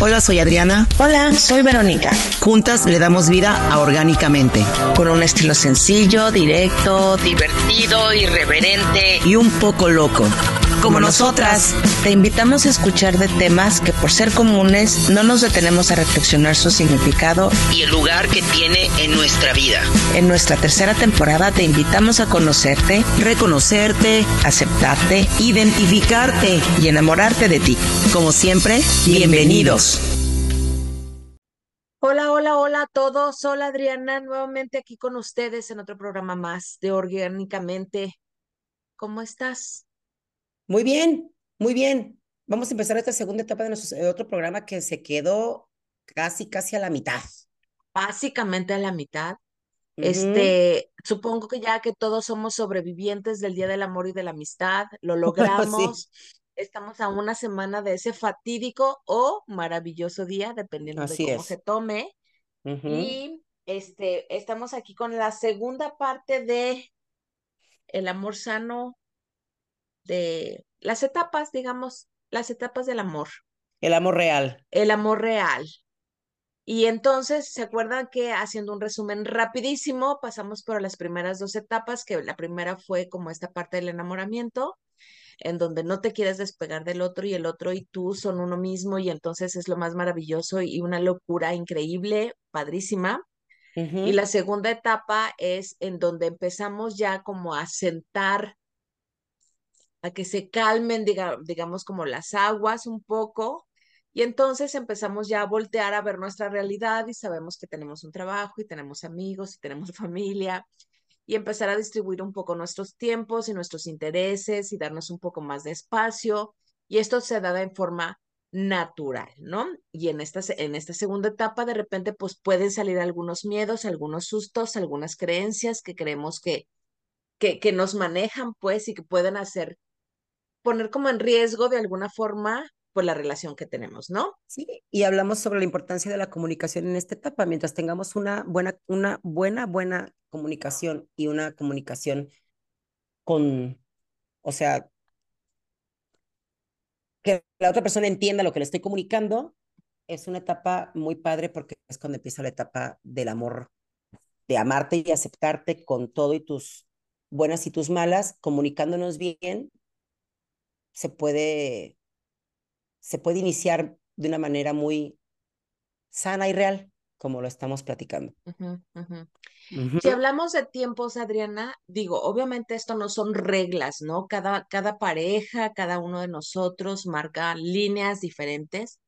Hola, soy Adriana. Hola, soy Verónica. Juntas le damos vida a Orgánicamente. Con un estilo sencillo, directo, divertido, irreverente y un poco loco. Como nosotras. Te invitamos a escuchar de temas que por ser comunes no nos detenemos a reflexionar su significado y el lugar que tiene en nuestra vida. En nuestra tercera temporada te invitamos a conocerte, reconocerte, aceptarte, identificarte y enamorarte de ti. Como siempre, bienvenidos. Hola, hola, hola a todos. Hola Adriana, nuevamente aquí con ustedes en otro programa más de Orgánicamente. ¿Cómo estás? Muy bien, muy bien. Vamos a empezar esta segunda etapa de nuestro otro programa que se quedó casi, casi a la mitad. Básicamente a la mitad. Este, supongo que ya que todos somos sobrevivientes del Día del Amor y de la Amistad, lo logramos. Estamos a una semana de ese fatídico o maravilloso día, dependiendo de cómo se tome. Y este, estamos aquí con la segunda parte de el amor sano, de las etapas, digamos, las etapas del amor. El amor real. El amor real. Y entonces, ¿se acuerdan que haciendo un resumen rapidísimo, pasamos por las primeras dos etapas, que la primera fue como esta parte del enamoramiento, en donde no te quieres despegar del otro y el otro y tú son uno mismo y entonces es lo más maravilloso y una locura increíble, padrísima. Y la segunda etapa es en donde empezamos ya como a sentar a que se calmen, digamos, como las aguas un poco. Y entonces empezamos ya a voltear a ver nuestra realidad y sabemos que tenemos un trabajo y tenemos amigos y tenemos familia y empezar a distribuir un poco nuestros tiempos y nuestros intereses y darnos un poco más de espacio. Y esto se da en forma natural, ¿no? Y en esta, en esta segunda etapa, de repente, pues pueden salir algunos miedos, algunos sustos, algunas creencias que creemos que, que, que nos manejan, pues, y que pueden hacer poner como en riesgo de alguna forma pues la relación que tenemos, ¿no? Sí, y hablamos sobre la importancia de la comunicación en esta etapa. Mientras tengamos una buena, una buena, buena comunicación y una comunicación con, o sea, que la otra persona entienda lo que le estoy comunicando, es una etapa muy padre porque es cuando empieza la etapa del amor, de amarte y aceptarte con todo y tus buenas y tus malas, comunicándonos bien se puede, se puede iniciar de una manera muy sana y real, como lo estamos platicando. Si hablamos de tiempos, Adriana, digo, obviamente esto no son reglas, ¿no? Cada, cada pareja, cada uno de nosotros marca líneas diferentes,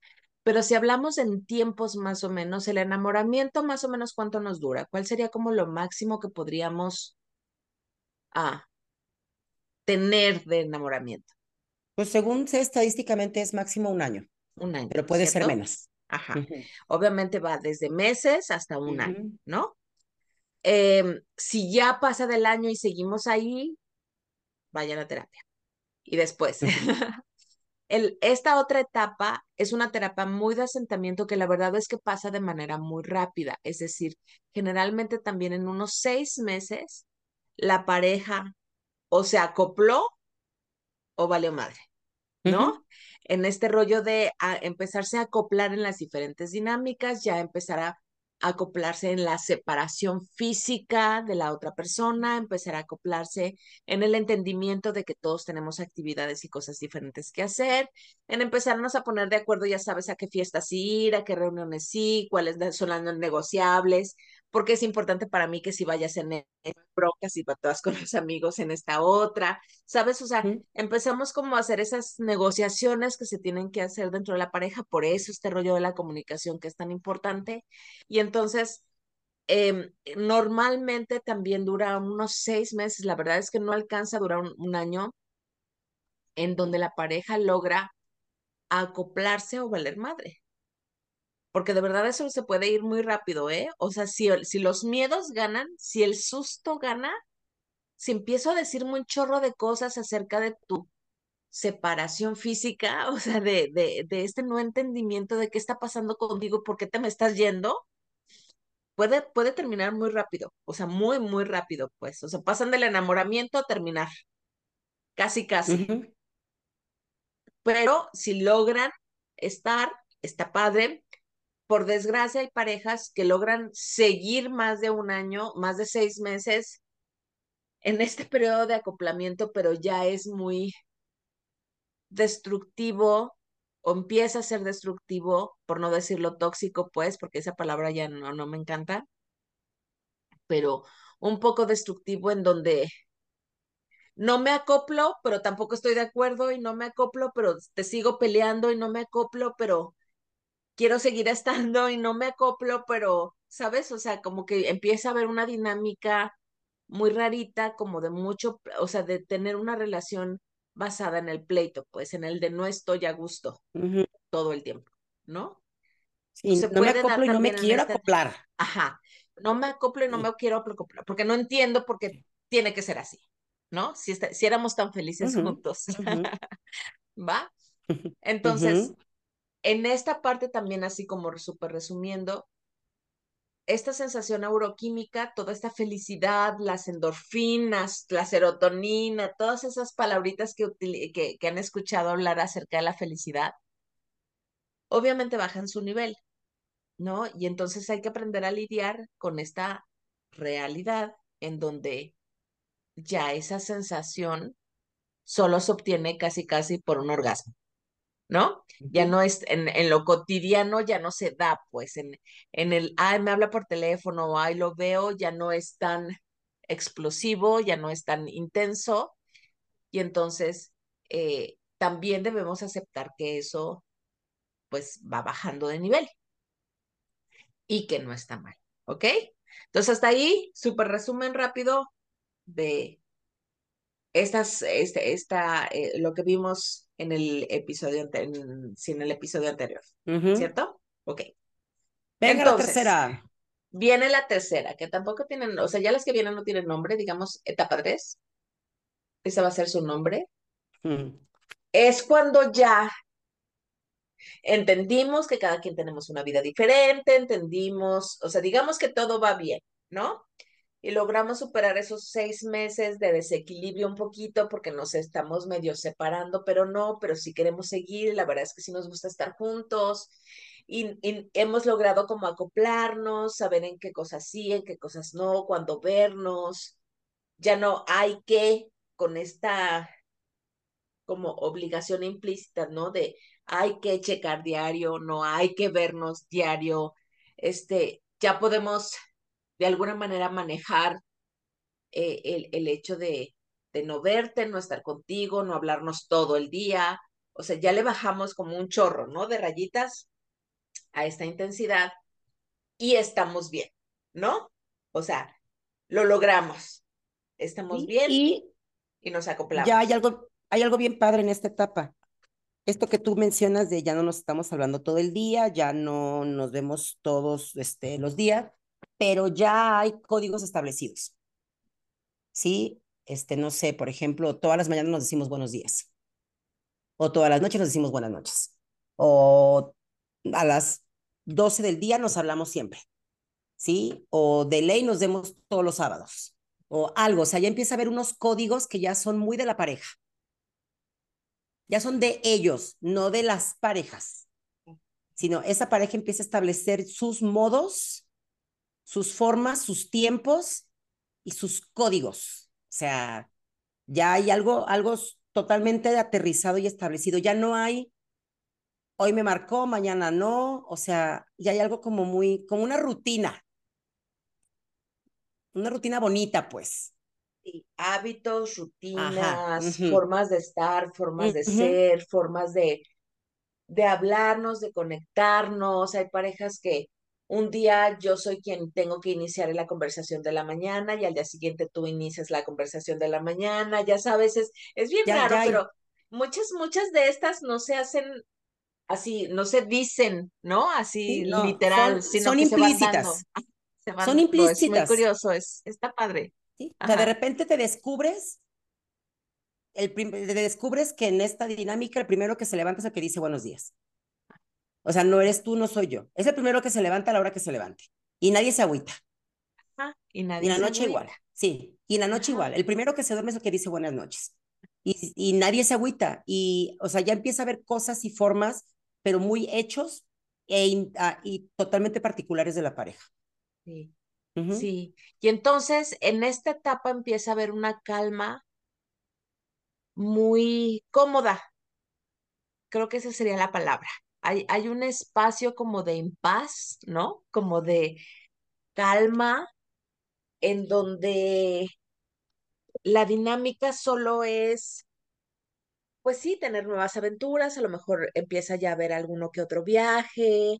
pero si hablamos en tiempos más o menos, el enamoramiento más o menos cuánto nos dura, ¿cuál sería como lo máximo que podríamos ah, tener de enamoramiento? Pues según sé, estadísticamente es máximo un año. Un año. Pero puede ser menos. Ajá. Obviamente va desde meses hasta un año, ¿no? Em, si ya pasa del año y seguimos ahí, vaya a la terapia. Y después, el, esta otra etapa es una terapia muy de asentamiento que la verdad es que pasa de manera muy rápida. Es decir, generalmente también en unos seis meses, la pareja o se acopló o valió madre. ¿No? En este rollo de empezarse a acoplar en las diferentes dinámicas, ya empezar a acoplarse en la separación física de la otra persona, empezar a acoplarse en el entendimiento de que todos tenemos actividades y cosas diferentes que hacer, en empezarnos a poner de acuerdo, ya sabes, a qué fiestas ir, a qué reuniones sí, cuáles son las negociables, porque es importante para mí que si vayas en broncas y todas con los amigos en esta otra, ¿sabes? O sea, empezamos como a hacer esas negociaciones que se tienen que hacer dentro de la pareja, por eso este rollo de la comunicación que es tan importante. Y entonces, em, normalmente también dura unos seis meses, la verdad es que no alcanza a durar un año, en donde la pareja logra acoplarse o valer madre porque de verdad eso se puede ir muy rápido, ¿eh? O sea, si, si los miedos ganan, si el susto gana, si empiezo a decir un chorro de cosas acerca de tu separación física, o sea, de, de, de este no entendimiento de qué está pasando contigo, por qué te me estás yendo, puede, puede terminar muy rápido, o sea, muy, muy rápido, pues. O sea, pasan del enamoramiento a terminar, casi, casi. Pero si logran estar está padre. Por desgracia, hay parejas que logran seguir más de un año, más de seis meses en este periodo de acoplamiento, pero ya es muy destructivo o empieza a ser destructivo, por no decirlo tóxico, pues, porque esa palabra ya no, no me encanta, pero un poco destructivo en donde no me acoplo, pero tampoco estoy de acuerdo y no me acoplo, pero te sigo peleando y no me acoplo, pero quiero seguir estando y no me acoplo, pero, ¿sabes? O sea, como que empieza a haber una dinámica muy rarita, como de mucho, o sea, de tener una relación basada en el pleito, pues en el de no estoy a gusto todo el tiempo, ¿no? Sí, no me acoplo y no me quiero acoplar. Ajá, no me acoplo y no me quiero acoplar, porque no entiendo por qué tiene que ser así, ¿no? Si, si éramos tan felices juntos. ¿Va? Entonces, en esta parte también, así como súper resumiendo, esta sensación neuroquímica, toda esta felicidad, las endorfinas, la serotonina, todas esas palabritas que, que, que han escuchado hablar acerca de la felicidad, obviamente bajan su nivel, ¿no? Y entonces hay que aprender a lidiar con esta realidad en donde ya esa sensación solo se obtiene casi casi por un orgasmo. ¿No? Ya no es, en, en, lo cotidiano ya no se da, pues, en, en el, ay, me habla por teléfono, ay, lo veo, ya no es tan explosivo, ya no es tan intenso, y entonces eh, también debemos aceptar que eso, pues, va bajando de nivel y que no está mal, ¿ok? Entonces, hasta ahí, súper resumen rápido de estas, este, esta, eh, lo que vimos en el episodio, en, en el episodio anterior, ¿cierto? Ok. Venga la tercera. Viene la tercera, que tampoco tienen, o sea, ya las que vienen no tienen nombre, digamos, etapa 3. Ese va a ser su nombre. Es cuando ya entendimos que cada quien tenemos una vida diferente, entendimos, o sea, digamos que todo va bien, ¿no? Y logramos superar esos seis meses de desequilibrio un poquito porque nos estamos medio separando, pero no, pero si queremos seguir, la verdad es que sí nos gusta estar juntos y, hemos logrado como acoplarnos, saber en qué cosas sí, en qué cosas no, cuándo vernos, ya no hay que con esta como obligación implícita, ¿no? De hay que checar diario, no hay que vernos diario, este, ya podemos de alguna manera manejar eh, el, el, hecho de, de no verte, no estar contigo, no hablarnos todo el día. O sea, ya le bajamos como un chorro, ¿no? De rayitas a esta intensidad y estamos bien, ¿no? O sea, lo logramos. Estamos bien y, y nos acoplamos. Ya hay algo, hay algo bien padre en esta etapa. Esto que tú mencionas de ya no nos estamos hablando todo el día, ya no nos vemos todos este, los días, pero ya hay códigos establecidos. ¿Sí? Este, no sé, por ejemplo, todas las mañanas nos decimos buenos días. O todas las noches nos decimos buenas noches. O a las 12 del día nos hablamos siempre. ¿Sí? O de ley nos vemos todos los sábados. O algo. O sea, ya empieza a haber unos códigos que ya son muy de la pareja. Ya son de ellos, no de las parejas. Sino esa pareja empieza a establecer sus modos sus formas, sus tiempos y sus códigos. O sea, ya hay algo, algo totalmente aterrizado y establecido. Ya no hay, hoy me marcó, mañana no. O sea, ya hay algo como muy, como una rutina. Una rutina bonita, pues. Sí, hábitos, rutinas, formas de estar, formas de ser, formas de, de hablarnos, de conectarnos. Hay parejas que un día yo soy quien tengo que iniciar la conversación de la mañana y al día siguiente tú inicias la conversación de la mañana, ya sabes, es, es bien raro, pero muchas, muchas de estas no se hacen así, no se dicen, ¿no? Así literal, son, sino implícitas. son implícitas. Es muy curioso, es, está padre. ¿Sí? O sea, de repente te descubres, el te descubres que en esta dinámica el primero que se levanta es el que dice buenos días. O sea, no eres tú, no soy yo. Es el primero que se levanta a la hora que se levante. Y nadie se agüita. y nadie. Y la noche igual. Sí, y la noche igual. El primero que se duerme es el que dice buenas noches. Y, y nadie se agüita. Y, o sea, ya empieza a haber cosas y formas, pero muy hechos e ah, y totalmente particulares de la pareja. Sí. Sí. Y entonces en esta etapa empieza a haber una calma muy cómoda. Creo que esa sería la palabra. Hay, hay un espacio como de impas, ¿no? Como de calma en donde la dinámica solo es, pues sí, tener nuevas aventuras, a lo mejor empieza ya a ver alguno que otro viaje,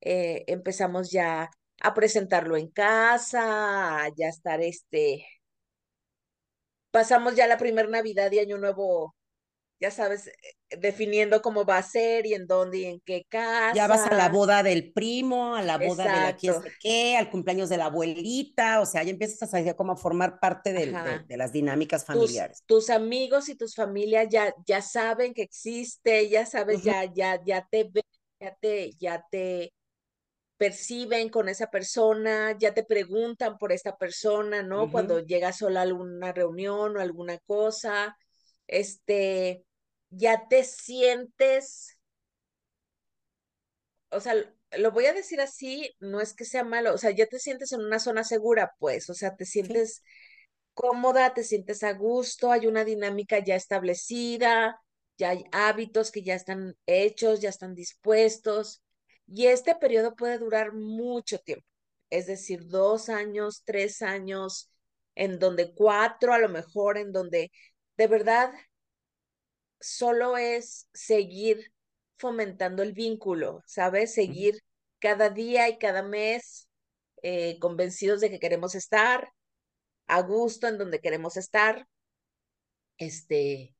eh, empezamos ya a presentarlo en casa, a ya estar este, pasamos ya la primera Navidad y Año Nuevo ya sabes, eh, definiendo cómo va a ser y en dónde y en qué casa. Ya vas a la boda del primo, a la boda de la quién qué, al cumpleaños de la abuelita, o sea, ya empiezas a saber cómo formar parte de, de, las dinámicas familiares. Tus, amigos y tus familias ya, ya saben que existe, ya sabes, ya, ya, ya te ven, ya te, ya te perciben con esa persona, ya te preguntan por esta persona, ¿no? Cuando llegas sola a alguna reunión o alguna cosa, este, ya te sientes, o sea, lo voy a decir así, no es que sea malo, o sea, ya te sientes en una zona segura, pues, o sea, te sientes cómoda, te sientes a gusto, hay una dinámica ya establecida, ya hay hábitos que ya están hechos, ya están dispuestos, y este periodo puede durar mucho tiempo, es decir, dos años, tres años, en donde cuatro a lo mejor, en donde de verdad solo es seguir fomentando el vínculo, ¿sabes? Seguir cada día y cada mes eh, convencidos de que queremos estar a gusto en donde queremos estar, este,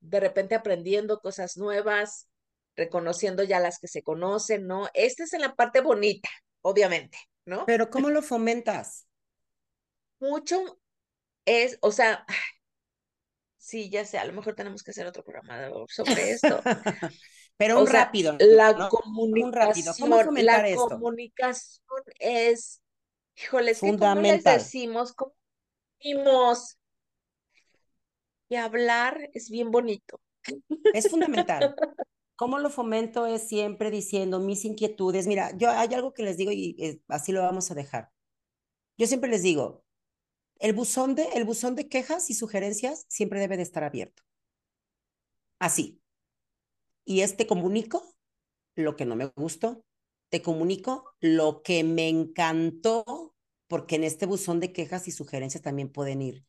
de repente aprendiendo cosas nuevas, reconociendo ya las que se conocen, ¿no? Esta es en la parte bonita, obviamente, ¿no? Pero ¿cómo lo fomentas? Mucho es, o sea, sí, ya sé, a lo mejor tenemos que hacer otro programa sobre esto. Pero un rápido. La comunicación, la comunicación es, híjoles, fundamental. ¿cómo les decimos? ¿Cómo decimos? Y hablar es bien bonito. Es fundamental. ¿Cómo lo fomento? Es siempre diciendo mis inquietudes. Mira, yo hay algo que les digo y eh, así lo vamos a dejar. Yo siempre les digo, el buzón de, el buzón de quejas y sugerencias siempre debe de estar abierto. Así. Y es te comunico lo que no me gustó, te comunico lo que me encantó, porque en este buzón de quejas y sugerencias también pueden ir.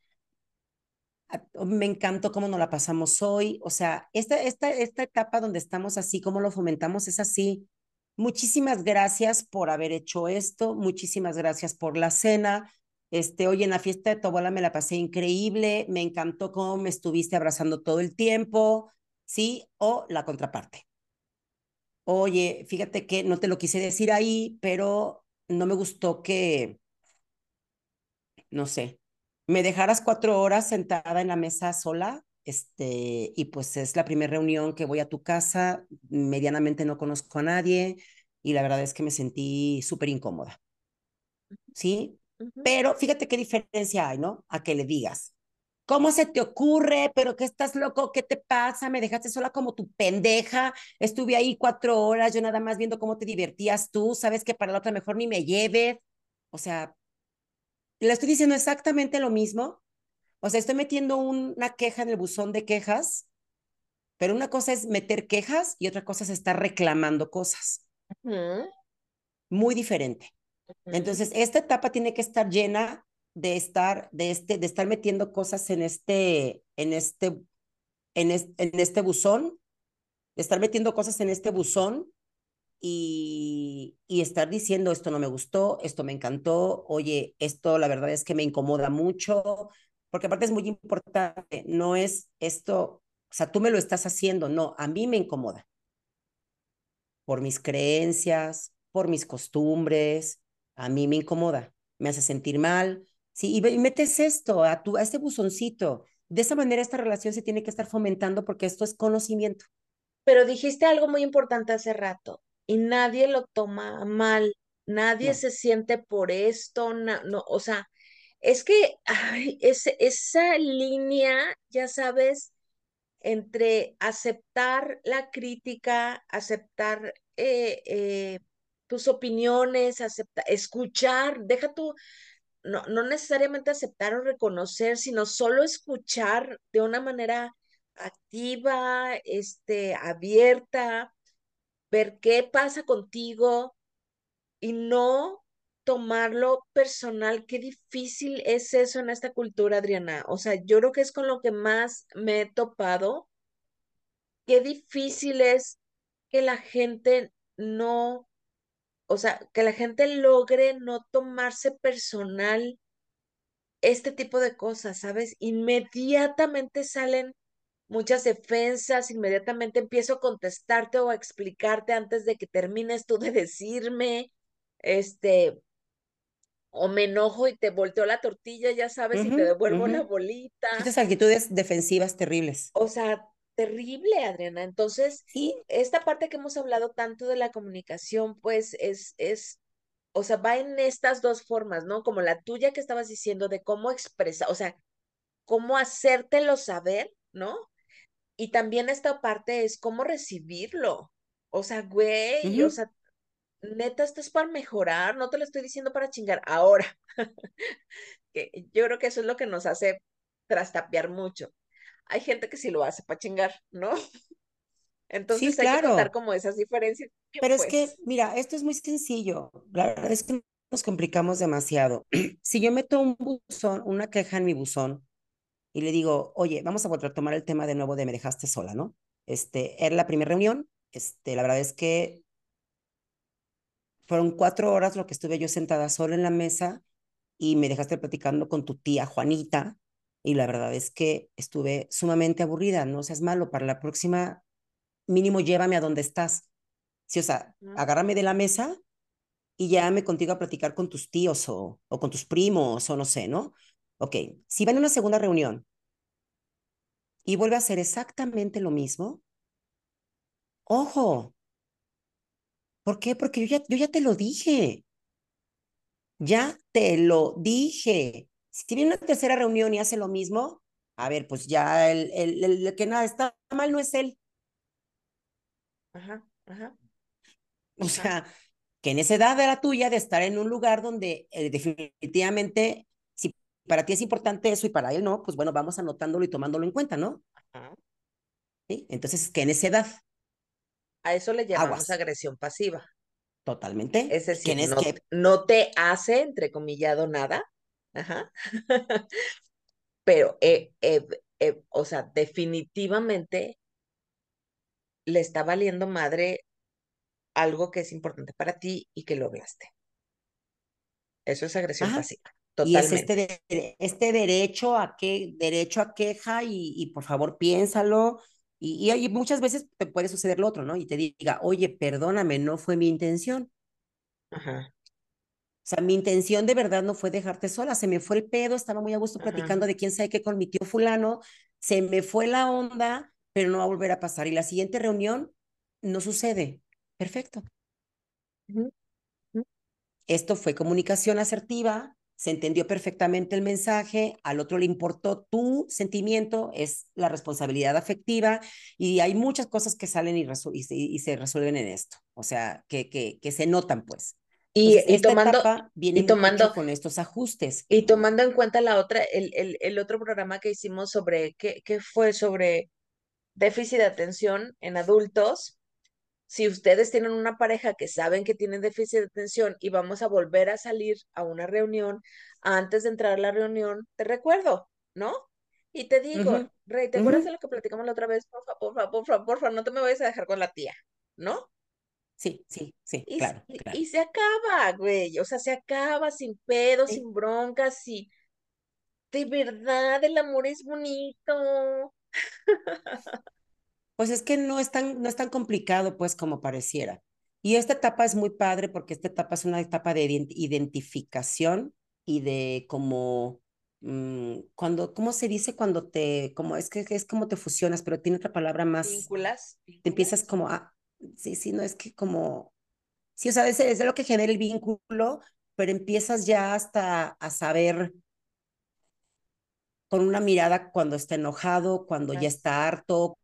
Ah, me encantó cómo nos la pasamos hoy. O sea, esta, esta, esta etapa donde estamos así, cómo lo fomentamos, es así. Muchísimas gracias por haber hecho esto. Muchísimas gracias por la cena. Este, oye, en la fiesta de tu abuela me la pasé increíble, me encantó cómo me estuviste abrazando todo el tiempo, ¿sí? O la contraparte. Oye, fíjate que no te lo quise decir ahí, pero no me gustó que, no sé, me dejaras cuatro horas sentada en la mesa sola, este, y pues es la primera reunión que voy a tu casa, medianamente no conozco a nadie, y la verdad es que me sentí súper incómoda. ¿Sí? Pero fíjate qué diferencia hay, ¿no? A que le digas, ¿cómo se te ocurre? ¿Pero qué estás loco? ¿Qué te pasa? Me dejaste sola como tu pendeja. Estuve ahí cuatro horas, yo nada más viendo cómo te divertías tú. Sabes que para la otra mejor ni me lleves. O sea, le estoy diciendo exactamente lo mismo. O sea, estoy metiendo una queja en el buzón de quejas, pero una cosa es meter quejas y otra cosa es estar reclamando cosas. Muy diferente. Entonces, esta etapa tiene que estar llena de estar, de este, de estar metiendo cosas en este, en este, en este, buzón, de estar metiendo cosas en este buzón y, y estar diciendo esto no me gustó, esto me encantó, oye, esto la verdad es que me incomoda mucho, porque aparte es muy importante, no es esto, o sea, tú me lo estás haciendo, no, a mí me incomoda. Por mis creencias, por mis costumbres, a mí me incomoda, me hace sentir mal, ¿sí? Y, metes esto a, tu, a este buzoncito. De esa manera esta relación se tiene que estar fomentando porque esto es conocimiento. Pero dijiste algo muy importante hace rato y nadie lo toma mal, nadie se siente por esto, no, o sea, es que esa línea, ya sabes, entre aceptar la crítica, aceptar eh, eh, tus opiniones, aceptar, escuchar, deja tu, no, no necesariamente aceptar o reconocer, sino solo escuchar de una manera activa, este, abierta, ver qué pasa contigo y no tomarlo personal. Qué difícil es eso en esta cultura, Adriana. O sea, yo creo que es con lo que más me he topado. Qué difícil es que la gente no, o sea, que la gente logre no tomarse personal este tipo de cosas, ¿sabes? Inmediatamente salen muchas defensas, inmediatamente empiezo a contestarte o a explicarte antes de que termines tú de decirme, este, o me enojo y te volteo la tortilla, ya sabes, y te devuelvo la bolita. Estas actitudes defensivas terribles. O sea, terrible, Adriana. Entonces, sí. esta parte que hemos hablado tanto de la comunicación, pues es, es, o sea, va en estas dos formas, ¿no? Como la tuya que estabas diciendo de cómo expresar, o sea, cómo hacértelo saber, ¿no? Y también esta parte es cómo recibirlo. O sea, güey, o sea, neta, esto es para mejorar, no te lo estoy diciendo para chingar. Ahora, que yo creo que eso es lo que nos hace trastapear mucho. Hay gente que sí lo hace para chingar, ¿no? Entonces hay que notar como esas diferencias. Pero es que, pues mira, esto es muy sencillo. La verdad es que nos complicamos demasiado. si yo meto un buzón, una queja en mi buzón, y le digo, oye, vamos a volver a tomar el tema de nuevo de me dejaste sola, ¿no? Este, era la primera reunión, este, la verdad es que fueron cuatro horas lo que estuve yo sentada sola en la mesa y me dejaste platicando con tu tía Juanita y la verdad es que estuve sumamente aburrida, no seas malo, para la próxima mínimo llévame a donde estás. Sí, o sea, agárrame de la mesa y llévame contigo a platicar con tus tíos o, o con tus primos o no sé, ¿no? Ok, si van a una segunda reunión y vuelve a hacer exactamente lo mismo, ojo. ¿Por qué? Porque yo ya, yo ya te lo dije. Ya te lo dije. Si viene una tercera reunión y hace lo mismo, a ver, pues ya el, el, el, que nada está mal no es él. Ajá, ajá. O sea, que en esa edad era tuya de estar en un lugar donde eh, definitivamente para ti es importante eso y para él no, pues bueno, vamos anotándolo y tomándolo en cuenta, ¿no? ¿Sí? Entonces, que en esa edad. A eso le llamamos agresión pasiva. Totalmente. Es decir, no, que... no, te hace, entre comillado, nada. Ajá. Pero, eh, eh, eh, o sea, definitivamente le está valiendo madre algo que es importante para ti y que lograste. Eso es agresión pasiva. Y es este, este derecho a que, derecho a queja y, y por favor piénsalo. Y, y, muchas veces te puede suceder lo otro, ¿no? Y te diga, oye, perdóname, no fue mi intención. Ajá. O sea, mi intención de verdad no fue dejarte sola, se me fue el pedo, estaba muy a gusto platicando de quién sabe qué con mi tío fulano, se me fue la onda, pero no va a volver a pasar. Y la siguiente reunión no sucede. Perfecto. Esto fue comunicación asertiva, se entendió perfectamente el mensaje, al otro le importó tu sentimiento, es la responsabilidad afectiva y hay muchas cosas que salen y, y, se resuelven en esto, o sea, que, que, que se notan pues. Y, y tomando, viene y tomando con estos ajustes. Y tomando en cuenta la otra, el, el, el otro programa que hicimos sobre, ¿qué, ¿qué fue? Sobre déficit de atención en adultos, si ustedes tienen una pareja que saben que tienen déficit de atención y vamos a volver a salir a una reunión, antes de entrar a la reunión, te recuerdo, ¿no? Y te digo, Rey, ¿te acuerdas de lo que platicamos la otra vez? Por favor, por favor, por favor, por favor, no te me vayas a dejar con la tía, ¿no? Sí, sí, sí, y, claro, y, se acaba, güey, o sea, se acaba sin pedos, sin broncas, y de verdad el amor es bonito. Pues es que no es tan, no es tan complicado, pues, como pareciera. Y esta etapa es muy padre porque esta etapa es una etapa de identificación y de como, mm, cuando, ¿cómo se dice cuando te, como, es que es como te fusionas, pero tiene otra palabra más. Vínculas. Te empiezas como a, sí, sí, no es que como, sí, o sea, es, es lo que genera el vínculo, pero empiezas ya hasta a saber con una mirada cuando está enojado, cuando ya está harto,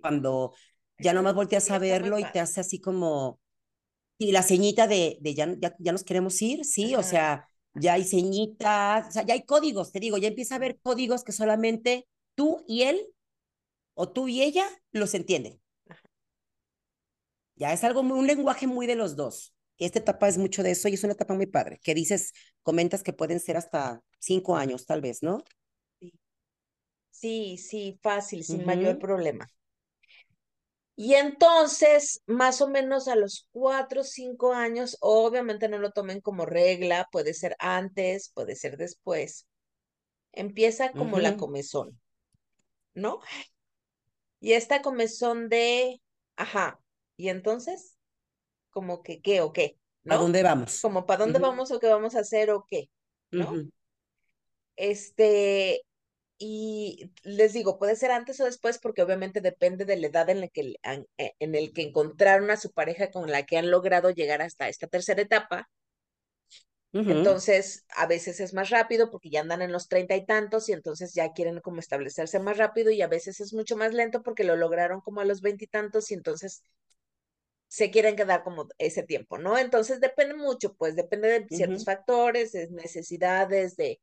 cuando ya nomás volteas a verlo y te hace así como, y la ceñita de, de ya, ya, nos queremos ir, sí, o sea, ya hay ceñitas, o sea, ya hay códigos, te digo, ya empieza a haber códigos que solamente tú y él, o tú y ella, los entienden. Ya es algo, un lenguaje muy de los dos. Esta etapa es mucho de eso y es una etapa muy padre, que dices, comentas que pueden ser hasta cinco años, tal vez, ¿no? Sí, sí, fácil, sin mayor problema. Y entonces, más o menos a los cuatro o cinco años, obviamente no lo tomen como regla, puede ser antes, puede ser después, empieza como la comezón, ¿no? Y esta comezón de, ajá, y entonces, como que qué o qué, ¿no? ¿A dónde vamos? Como para dónde vamos o qué vamos a hacer o qué, ¿no? Este, y les digo, puede ser antes o después porque obviamente depende de la edad en la que, eh, en el que encontraron a su pareja con la que han logrado llegar hasta esta tercera etapa. Entonces, a veces es más rápido porque ya andan en los treinta y tantos y entonces ya quieren como establecerse más rápido y a veces es mucho más lento porque lo lograron como a los veintitantos y, y entonces se quieren quedar como ese tiempo, ¿no? Entonces depende mucho, pues depende de ciertos factores, de necesidades, de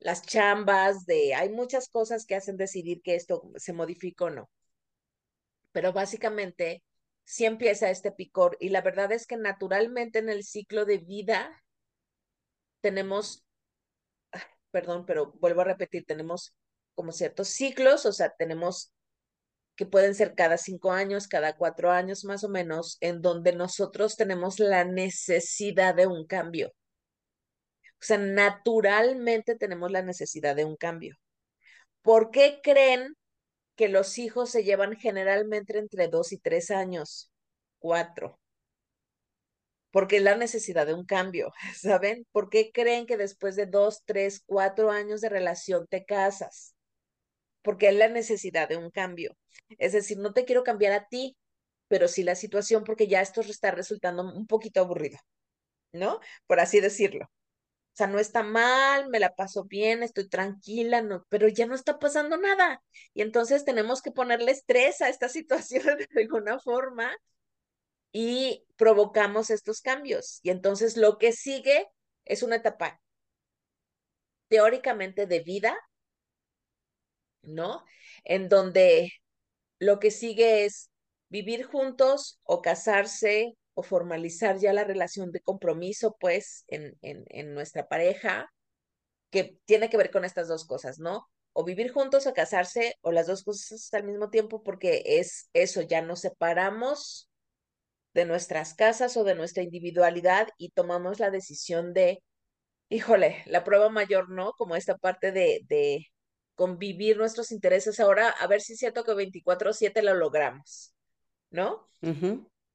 las chambas, de, hay muchas cosas que hacen decidir que esto se modifica o no. Pero básicamente sí empieza este picor y la verdad es que naturalmente en el ciclo de vida tenemos, perdón, pero vuelvo a repetir, tenemos como ciertos ciclos, o sea, tenemos que pueden ser cada cinco años, cada cuatro años más o menos, en donde nosotros tenemos la necesidad de un cambio. O sea, naturalmente tenemos la necesidad de un cambio. ¿Por qué creen que los hijos se llevan generalmente entre dos y tres años? Cuatro. Porque es la necesidad de un cambio, ¿saben? ¿Por qué creen que después de dos, tres, cuatro años de relación te casas? Porque es la necesidad de un cambio. Es decir, no te quiero cambiar a ti, pero sí la situación porque ya esto está resultando un poquito aburrido, ¿no? Por así decirlo. O sea, no está mal, me la paso bien, estoy tranquila, no, pero ya no está pasando nada. Y entonces tenemos que ponerle estrés a esta situación de alguna forma y provocamos estos cambios. Y entonces lo que sigue es una etapa teóricamente de vida, ¿no? En donde lo que sigue es vivir juntos o casarse o formalizar ya la relación de compromiso, pues, en, en, nuestra pareja, que tiene que ver con estas dos cosas, ¿no? O vivir juntos o casarse, o las dos cosas al mismo tiempo, porque es eso, ya nos separamos de nuestras casas o de nuestra individualidad y tomamos la decisión de, híjole, la prueba mayor, ¿no? Como esta parte de, de convivir nuestros intereses ahora, a ver si es cierto que 24/7 lo logramos, ¿no?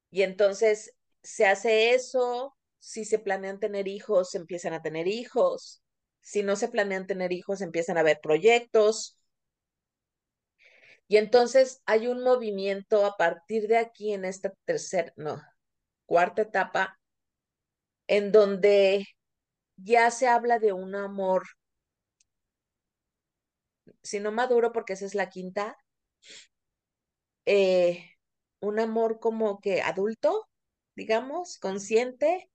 Y entonces se hace eso, si se planean tener hijos, empiezan a tener hijos, si no se planean tener hijos, empiezan a haber proyectos. Y entonces hay un movimiento a partir de aquí en esta tercera, no, cuarta etapa, en donde ya se habla de un amor, si no maduro, porque esa es la quinta, eh, un amor como que adulto, digamos, consciente,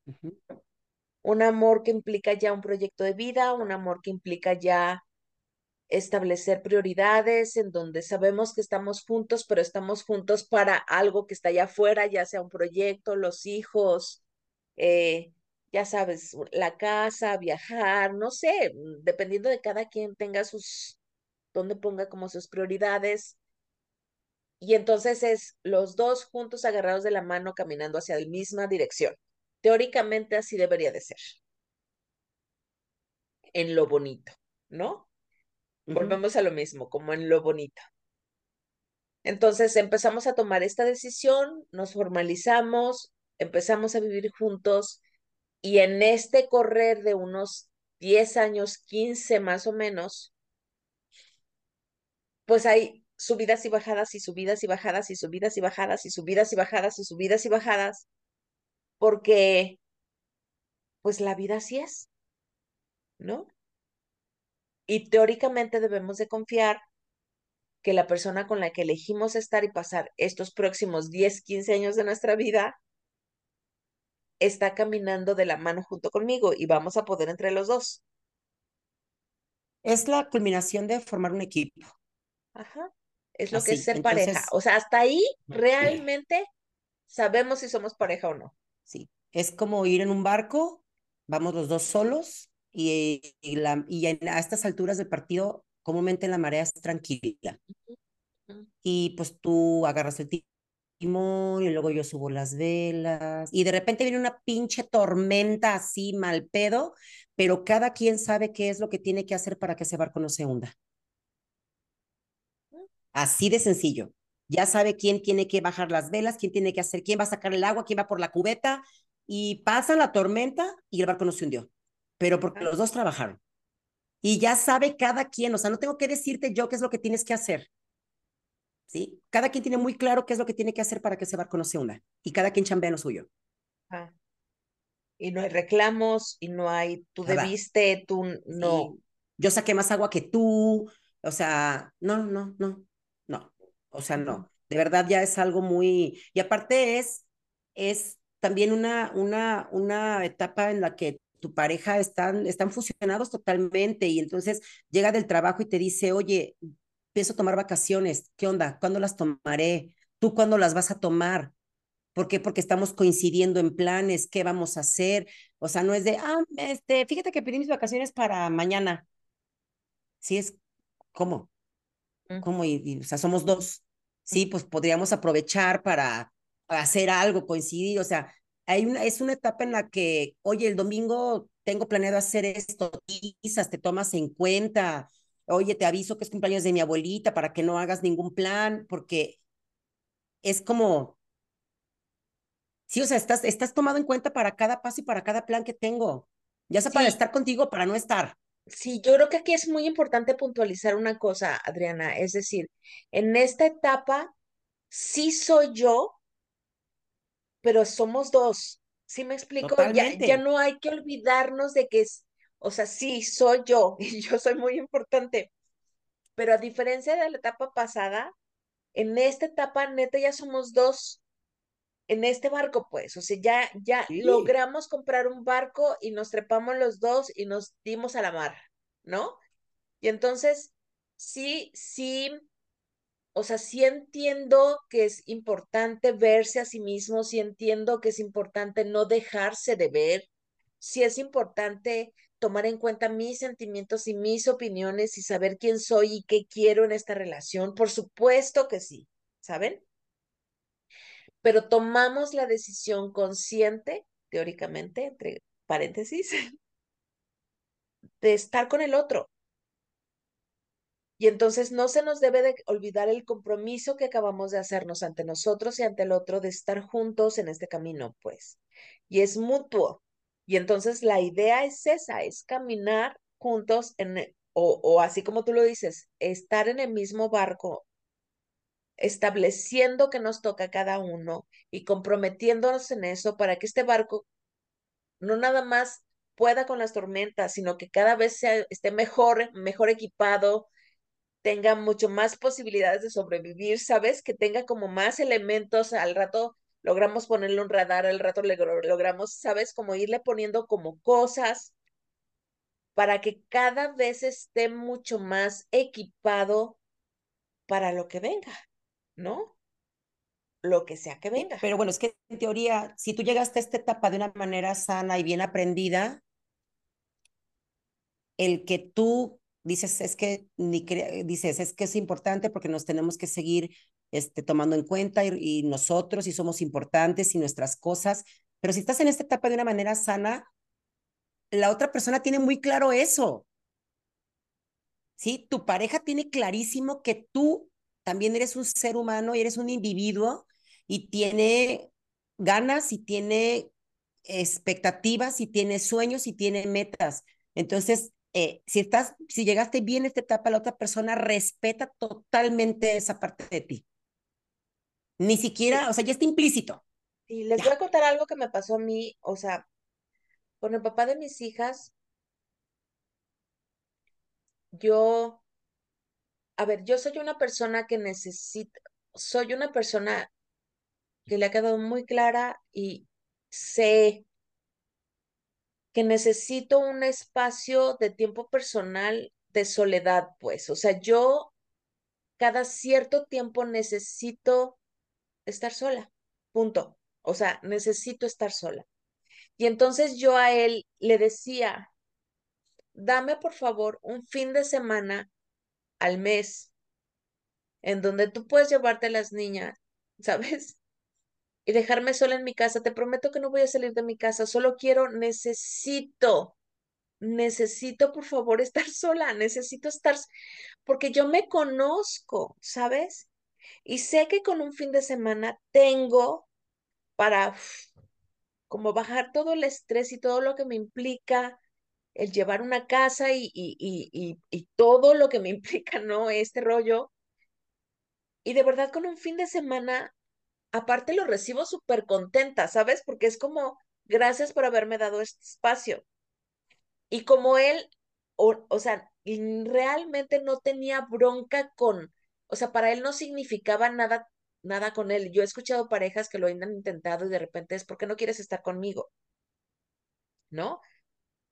un amor que implica ya un proyecto de vida, un amor que implica ya establecer prioridades en donde sabemos que estamos juntos, pero estamos juntos para algo que está allá afuera, ya sea un proyecto, los hijos, eh, ya sabes, la casa, viajar, no sé, dependiendo de cada quien tenga sus, donde ponga como sus prioridades, y entonces es los dos juntos agarrados de la mano caminando hacia la misma dirección. Teóricamente así debería de ser. En lo bonito, ¿no? Volvemos a lo mismo, como en lo bonito. Entonces empezamos a tomar esta decisión, nos formalizamos, empezamos a vivir juntos y en este correr de unos 10 años, 15 más o menos, pues hay subidas y bajadas y subidas y bajadas y subidas y bajadas y subidas y bajadas y subidas y bajadas, porque pues la vida así es, ¿no? Y teóricamente debemos de confiar que la persona con la que elegimos estar y pasar estos próximos 10, 15 años de nuestra vida está caminando de la mano junto conmigo y vamos a poder entre los dos. Es la culminación de formar un equipo. Ajá. Es lo que es ser pareja. O sea, hasta ahí realmente sabemos si somos pareja o no. Sí. Es como ir en un barco, vamos los dos solos y, y, la, y a estas alturas del partido comúnmente la marea es tranquila. Y pues tú agarras el timón y luego yo subo las velas y de repente viene una pinche tormenta así mal pedo, pero cada quien sabe qué es lo que tiene que hacer para que ese barco no se hunda. Así de sencillo. Ya sabe quién tiene que bajar las velas, quién tiene que hacer, quién va a sacar el agua, quién va por la cubeta y pasa la tormenta y el barco no se hundió. Pero porque los dos trabajaron y ya sabe cada quien, o sea, no tengo que decirte yo qué es lo que tienes que hacer. ¿Sí? Cada quien tiene muy claro qué es lo que tiene que hacer para que ese barco no se hunda y cada quien chambea lo suyo. Ah. Y no hay reclamos y no hay tú debiste, tú no. Yo saqué más agua que tú, o sea, no, no, no, o sea, no. De verdad ya es algo muy y aparte es es también una una una etapa en la que tu pareja están, están fusionados totalmente y entonces llega del trabajo y te dice, oye, pienso tomar vacaciones, ¿qué onda? ¿Cuándo las tomaré? ¿Tú cuándo las vas a tomar? ¿Por qué? Porque estamos coincidiendo en planes, ¿qué vamos a hacer? O sea, no es de, ah, este, fíjate que pedí mis vacaciones para mañana. Sí, es, ¿cómo? ¿Cómo? Y, o sea, somos dos. Sí, pues podríamos aprovechar para, para hacer algo, coincidir, o sea, hay una, es una etapa en la que, oye, el domingo tengo planeado hacer esto, quizás te tomas en cuenta, oye, te aviso que es cumpleaños de mi abuelita para que no hagas ningún plan, porque es como, sí, o sea, estás, estás tomado en cuenta para cada paso y para cada plan que tengo, ya sea para estar contigo para no estar. Sí, yo creo que aquí es muy importante puntualizar una cosa, Adriana, es decir, en esta etapa sí soy yo pero somos dos. ¿Sí me explico? Ya, ya no hay que olvidarnos de que es, o sea, sí, soy yo y yo soy muy importante, pero a diferencia de la etapa pasada, en esta etapa neta ya somos dos en este barco, pues, o sea, ya, ya logramos comprar un barco y nos trepamos los dos y nos dimos a la mar, ¿no? Y entonces, sí, sí, o sea, sí entiendo que es importante verse a sí mismo, sí entiendo que es importante no dejarse de ver, sí es importante tomar en cuenta mis sentimientos y mis opiniones y saber quién soy y qué quiero en esta relación. Por supuesto que sí, ¿saben? Pero tomamos la decisión consciente, teóricamente, entre paréntesis, de estar con el otro, y entonces no se nos debe de olvidar el compromiso que acabamos de hacernos ante nosotros y ante el otro de estar juntos en este camino, pues. Y es mutuo. Y entonces la idea es esa, es caminar juntos en, e, o, o así como tú lo dices, estar en el mismo barco, estableciendo que nos toca cada uno y comprometiéndonos en eso para que este barco no nada más pueda con las tormentas, sino que cada vez sea, esté mejor, mejor equipado, tenga mucho más posibilidades de sobrevivir, ¿sabes? Que tenga como más elementos, al rato logramos ponerle un radar, al rato le logramos, ¿sabes? Como irle poniendo como cosas para que cada vez esté mucho más equipado para lo que venga, ¿no? Lo que sea que venga. Pero bueno, es que en teoría, si tú llegaste a esta etapa de una manera sana y bien aprendida, el que tú dices, es que, ni dices, es que es importante porque nos tenemos que seguir este, tomando en cuenta y, nosotros y somos importantes y nuestras cosas, pero si estás en esta etapa de una manera sana, la otra persona tiene muy claro eso. ¿Sí? Tu pareja tiene clarísimo que tú también eres un ser humano y eres un individuo y tiene ganas y tiene expectativas y tiene sueños y tiene metas. Entonces, eh, si estás, si llegaste bien a esta etapa, la otra persona respeta totalmente esa parte de ti. Ni siquiera, o sea, ya está implícito. Y les voy a contar algo que me pasó a mí, o sea, con el papá de mis hijas. yo, a ver, yo soy una persona que necesita, soy una persona que le ha quedado muy clara y sé que necesito un espacio de tiempo personal de soledad, pues, o sea, yo cada cierto tiempo necesito estar sola, punto. O sea, necesito estar sola. Y entonces yo a él le decía, dame por favor un fin de semana al mes en donde tú puedes llevarte a las niñas, ¿sabes? Y dejarme sola en mi casa. Te prometo que no voy a salir de mi casa. Solo quiero, necesito, necesito por favor estar sola. Necesito estar, porque yo me conozco, ¿sabes? Y sé que con un fin de semana tengo para como bajar todo el estrés y todo lo que me implica el llevar una casa y, y, y, y, todo lo que me implica, ¿no? Este rollo. Y de verdad con un fin de semana, aparte lo recibo súper contenta, ¿sabes? Porque es como, gracias por haberme dado este espacio. Y como él, o, o sea, realmente no tenía bronca con, o sea, para él no significaba nada nada con él. Yo he escuchado parejas que lo han intentado y de repente es porque no quieres estar conmigo, ¿no?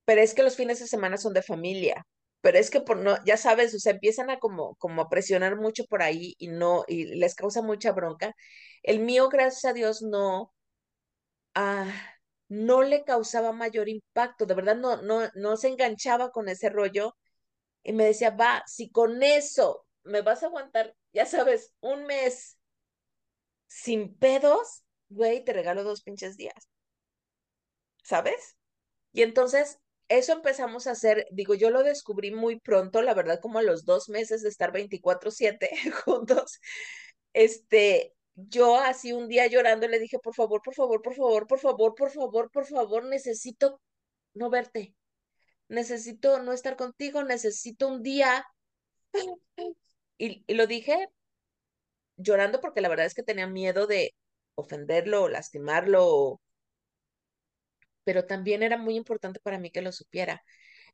Pero es que los fines de semana son de familia. Pero es que por no, ya sabes, o sea, empiezan a como, como a presionar mucho por ahí y no, y les causa mucha bronca. El mío, gracias a Dios, no, ah, no le causaba mayor impacto, de verdad no, no, no se enganchaba con ese rollo y me decía, va, si con eso me vas a aguantar, ya sabes, un mes sin pedos, güey, te regalo dos pinches días. ¿Sabes? Y entonces eso empezamos a hacer, digo, yo lo descubrí muy pronto, la verdad, como a los dos meses de estar 24/7 juntos, este, yo así un día llorando le dije, por favor, por favor, por favor, por favor, por favor, por favor, necesito no verte, necesito no estar contigo, necesito un día. Y, y lo dije llorando porque la verdad es que tenía miedo de ofenderlo o lastimarlo, pero también era muy importante para mí que lo supiera.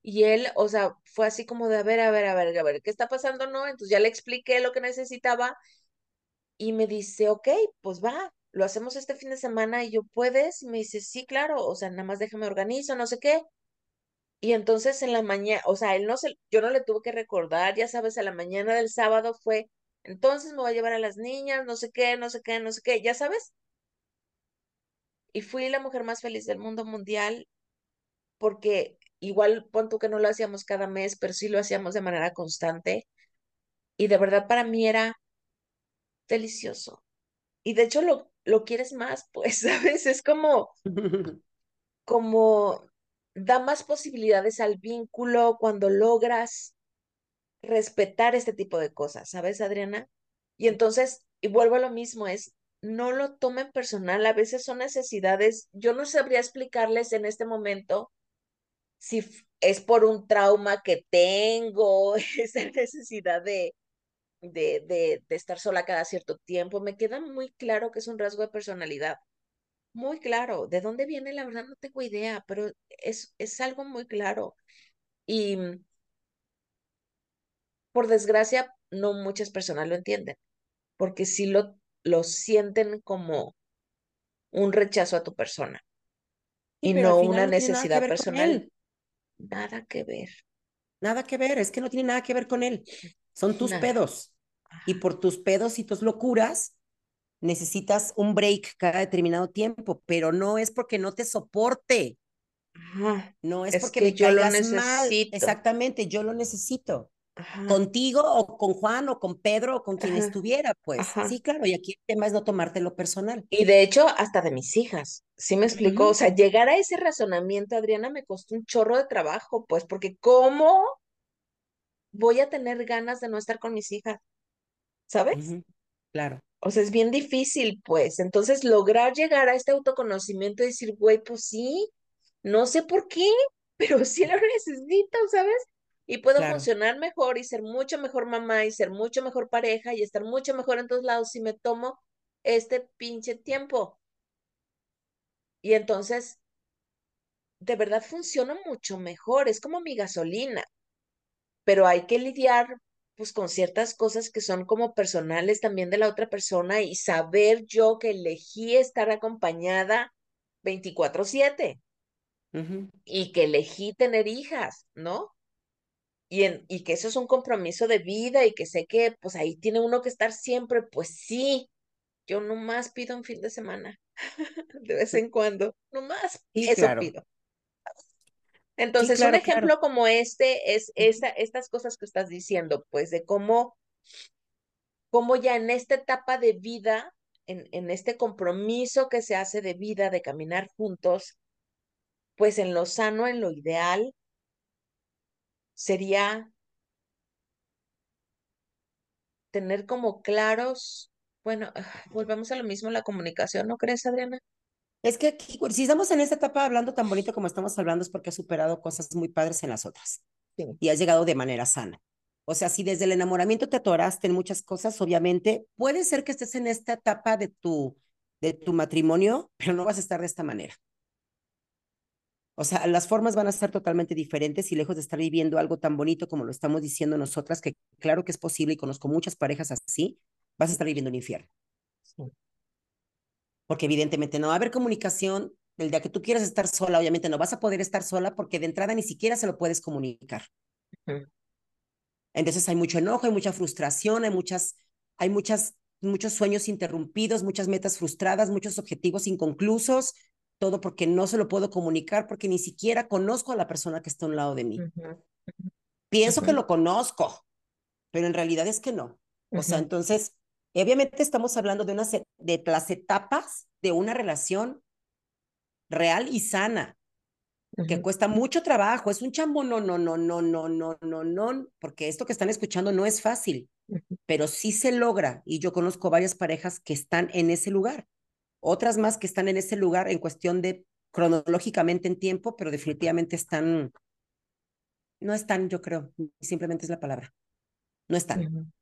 Y él, o sea, fue así como de, a ver, a ver, a ver, a ver, ¿qué está pasando? No, entonces ya le expliqué lo que necesitaba y me dice, ok, pues va, lo hacemos este fin de semana y yo, ¿puedes? Y me dice, sí, claro, o sea, nada más déjame organizo, no sé qué. Y entonces en la mañana, o sea, él no se, yo no le tuve que recordar, ya sabes, a la mañana del sábado fue, entonces me voy a llevar a las niñas, no sé qué, no sé qué, no sé qué, ya sabes. Y fui la mujer más feliz del mundo mundial porque igual pon tú que no lo hacíamos cada mes, pero sí lo hacíamos de manera constante. Y de verdad para mí era delicioso. Y de hecho lo, lo quieres más, pues, ¿sabes? Es como, como da más posibilidades al vínculo cuando logras respetar este tipo de cosas, ¿sabes, Adriana? Y entonces, y vuelvo a lo mismo, es no lo tomen personal, a veces son necesidades, yo no sabría explicarles en este momento si es por un trauma que tengo, esa necesidad de, de, de, estar sola cada cierto tiempo, me queda muy claro que es un rasgo de personalidad, muy claro, ¿de dónde viene? La verdad no tengo idea, pero es, es algo muy claro. Y por desgracia, no muchas personas lo entienden, porque sí lo, lo sienten como un rechazo a tu persona sí, y no una necesidad personal. Nada que ver. Nada que ver, es que no tiene nada que ver con él. Son tus Nada. pedos. Y por tus pedos y tus locuras necesitas un break cada determinado tiempo, pero no es porque no te soporte, Ajá. no es, Es porque que me yo lo caigas mal. necesito. Exactamente, yo lo necesito. Ajá. Contigo o con Juan o con Pedro o con quien Ajá. estuviera, pues. Ajá. Sí, claro, y aquí el tema es no tomártelo personal. Y de hecho, hasta de mis hijas. ¿Sí me explicó? O sea, llegar a ese razonamiento, Adriana, me costó un chorro de trabajo, pues, porque ¿cómo voy a tener ganas de no estar con mis hijas? ¿Sabes? Claro. O sea, es bien difícil, pues. Entonces, lograr llegar a este autoconocimiento y decir, güey, pues sí, no sé por qué, pero sí lo necesito, ¿sabes? Y puedo Claro. funcionar mejor y ser mucho mejor mamá y ser mucho mejor pareja y estar mucho mejor en todos lados si me tomo este pinche tiempo. Y entonces, de verdad funciona mucho mejor, es como mi gasolina. pero hay que lidiar pues con ciertas cosas que son como personales también de la otra persona y saber yo que elegí estar acompañada 24/7 y que elegí tener hijas, ¿no? Y, en, y que eso es un compromiso de vida y que sé que pues ahí tiene uno que estar siempre, pues sí, yo nomás pido un fin de semana, de vez en cuando, nomás eso pido. Entonces, un ejemplo como este es esa, estas cosas que estás diciendo, pues de cómo, cómo ya en esta etapa de vida, en, en este compromiso que se hace de vida, de caminar juntos, pues en lo sano, en lo ideal, sería tener como claros, bueno, volvemos a lo mismo, la comunicación, ¿no crees, Adriana? Es que si estamos en esta etapa hablando tan bonito como estamos hablando es porque has superado cosas muy padres en las otras y has llegado de manera sana. O sea, si desde el enamoramiento te atoraste en muchas cosas, obviamente puede ser que estés en esta etapa de tu, de tu matrimonio, pero no vas a estar de esta manera. O sea, las formas van a ser totalmente diferentes y lejos de estar viviendo algo tan bonito como lo estamos diciendo nosotras, que claro que es posible y conozco muchas parejas así, vas a estar viviendo un infierno. Porque evidentemente no va a haber comunicación. El día que tú quieras estar sola, obviamente no vas a poder estar sola porque de entrada ni siquiera se lo puedes comunicar. Entonces hay mucho enojo, hay mucha frustración, hay muchas, hay muchas, muchos sueños interrumpidos, muchas metas frustradas, muchos objetivos inconclusos, todo porque no se lo puedo comunicar, porque ni siquiera conozco a la persona que está a un lado de mí. Pienso que lo conozco, pero en realidad es que no. O sea, entonces, obviamente estamos hablando de, una, de las etapas de una relación real y sana, que cuesta mucho trabajo, es un chambo, no, no, no, no, no, no, no, no, porque esto que están escuchando no es fácil, pero sí se logra, y yo conozco varias parejas que están en ese lugar otras más que están en ese lugar en cuestión de cronológicamente en tiempo, pero definitivamente están, no están, yo creo, simplemente es la palabra, no están.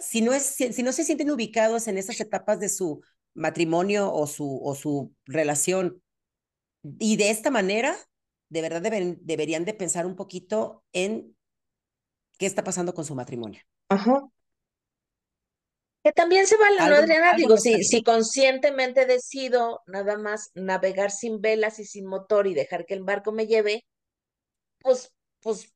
si, no es, si, no se sienten ubicados en esas etapas de su matrimonio o su, o su relación, y de esta manera, de verdad deberían de pensar un poquito en qué está pasando con su matrimonio. Ajá. Que también se vale, ¿no, Adriana? Digo, si, si conscientemente decido nada más navegar sin velas y sin motor y dejar que el barco me lleve, pues, pues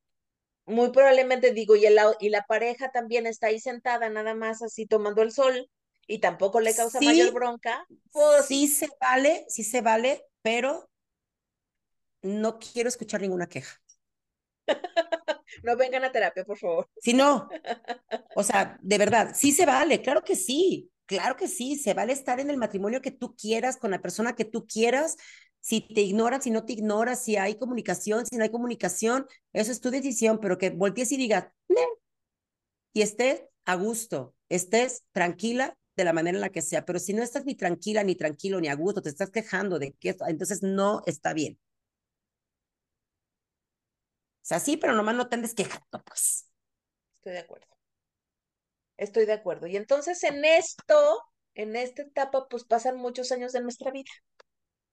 muy probablemente digo, y, el, y la pareja también está ahí sentada nada más así tomando el sol y tampoco le causa mayor bronca. Pues sí se vale, sí se vale, pero no quiero escuchar ninguna queja. no vengan a terapia, por favor. Si no, o sea, de verdad, sí se vale, claro que sí, claro que sí, se vale estar en el matrimonio que tú quieras, con la persona que tú quieras, si te ignoras, si no te ignoras, si hay comunicación, si no hay comunicación, eso es tu decisión, pero que voltees y digas, y estés a gusto, estés tranquila de la manera en la que sea, pero si no estás ni tranquila, ni tranquilo, ni a gusto, te estás quejando de que entonces no está bien sea, sí, pero nomás no te andes quejando, pues. Estoy de acuerdo. Estoy de acuerdo. Y entonces en esto, en esta etapa, pues pasan muchos años de nuestra vida,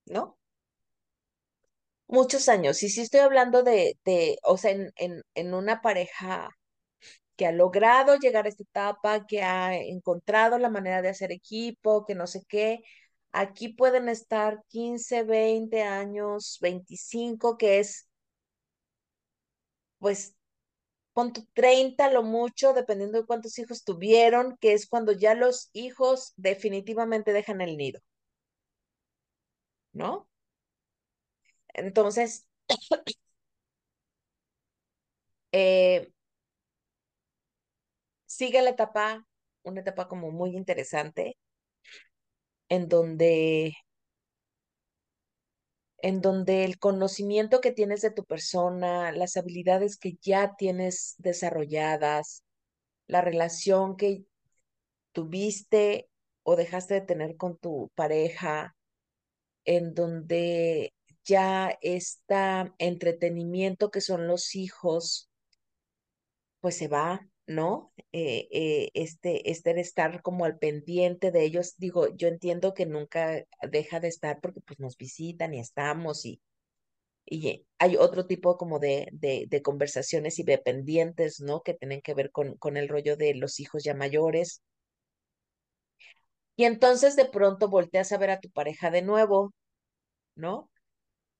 ¿no? Muchos años. Y sí estoy hablando de, de o sea, en, en, en una pareja que ha logrado llegar a esta etapa, que ha encontrado la manera de hacer equipo, que no sé qué. Aquí pueden estar 15, 20 años, 25, que es pues pon 30 lo mucho, dependiendo de cuántos hijos tuvieron, que es cuando ya los hijos definitivamente dejan el nido. ¿No? Entonces, eh, sigue la etapa, una etapa como muy interesante, en donde en donde el conocimiento que tienes de tu persona, las habilidades que ya tienes desarrolladas, la relación que tuviste o dejaste de tener con tu pareja, en donde ya está entretenimiento que son los hijos, pues se va, ¿no? Eh, eh, este, este estar como al pendiente de ellos, digo, yo entiendo que nunca deja de estar porque pues nos visitan y estamos y, y hay otro tipo como de, de, de conversaciones y de pendientes, ¿no? Que tienen que ver con, con el rollo de los hijos ya mayores. Y entonces de pronto volteas a ver a tu pareja de nuevo, ¿no?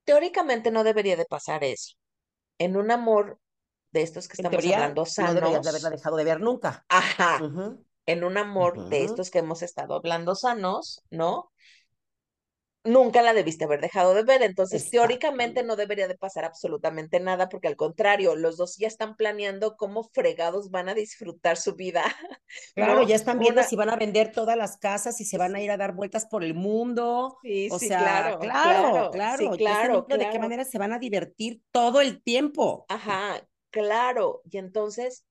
Teóricamente no debería de pasar eso. En un amor de estos que En estamos teoría, hablando no deberías de haberla sanos, dejado de ver nunca. ajá, en un amor de estos que hemos estado hablando sanos, ¿no? nunca la debiste haber dejado de ver. Entonces, teóricamente no debería de pasar absolutamente nada, porque al contrario, los dos ya están planeando cómo fregados van a disfrutar su vida, Claro, ¿no? ya están viendo Una, si van a vender todas las casas y se van a ir a dar vueltas por el mundo. sí, O sí, sea, claro, claro, claro, sí, claro, claro, de qué claro. manera se van a divertir todo el tiempo. Ajá, claro. Y entonces,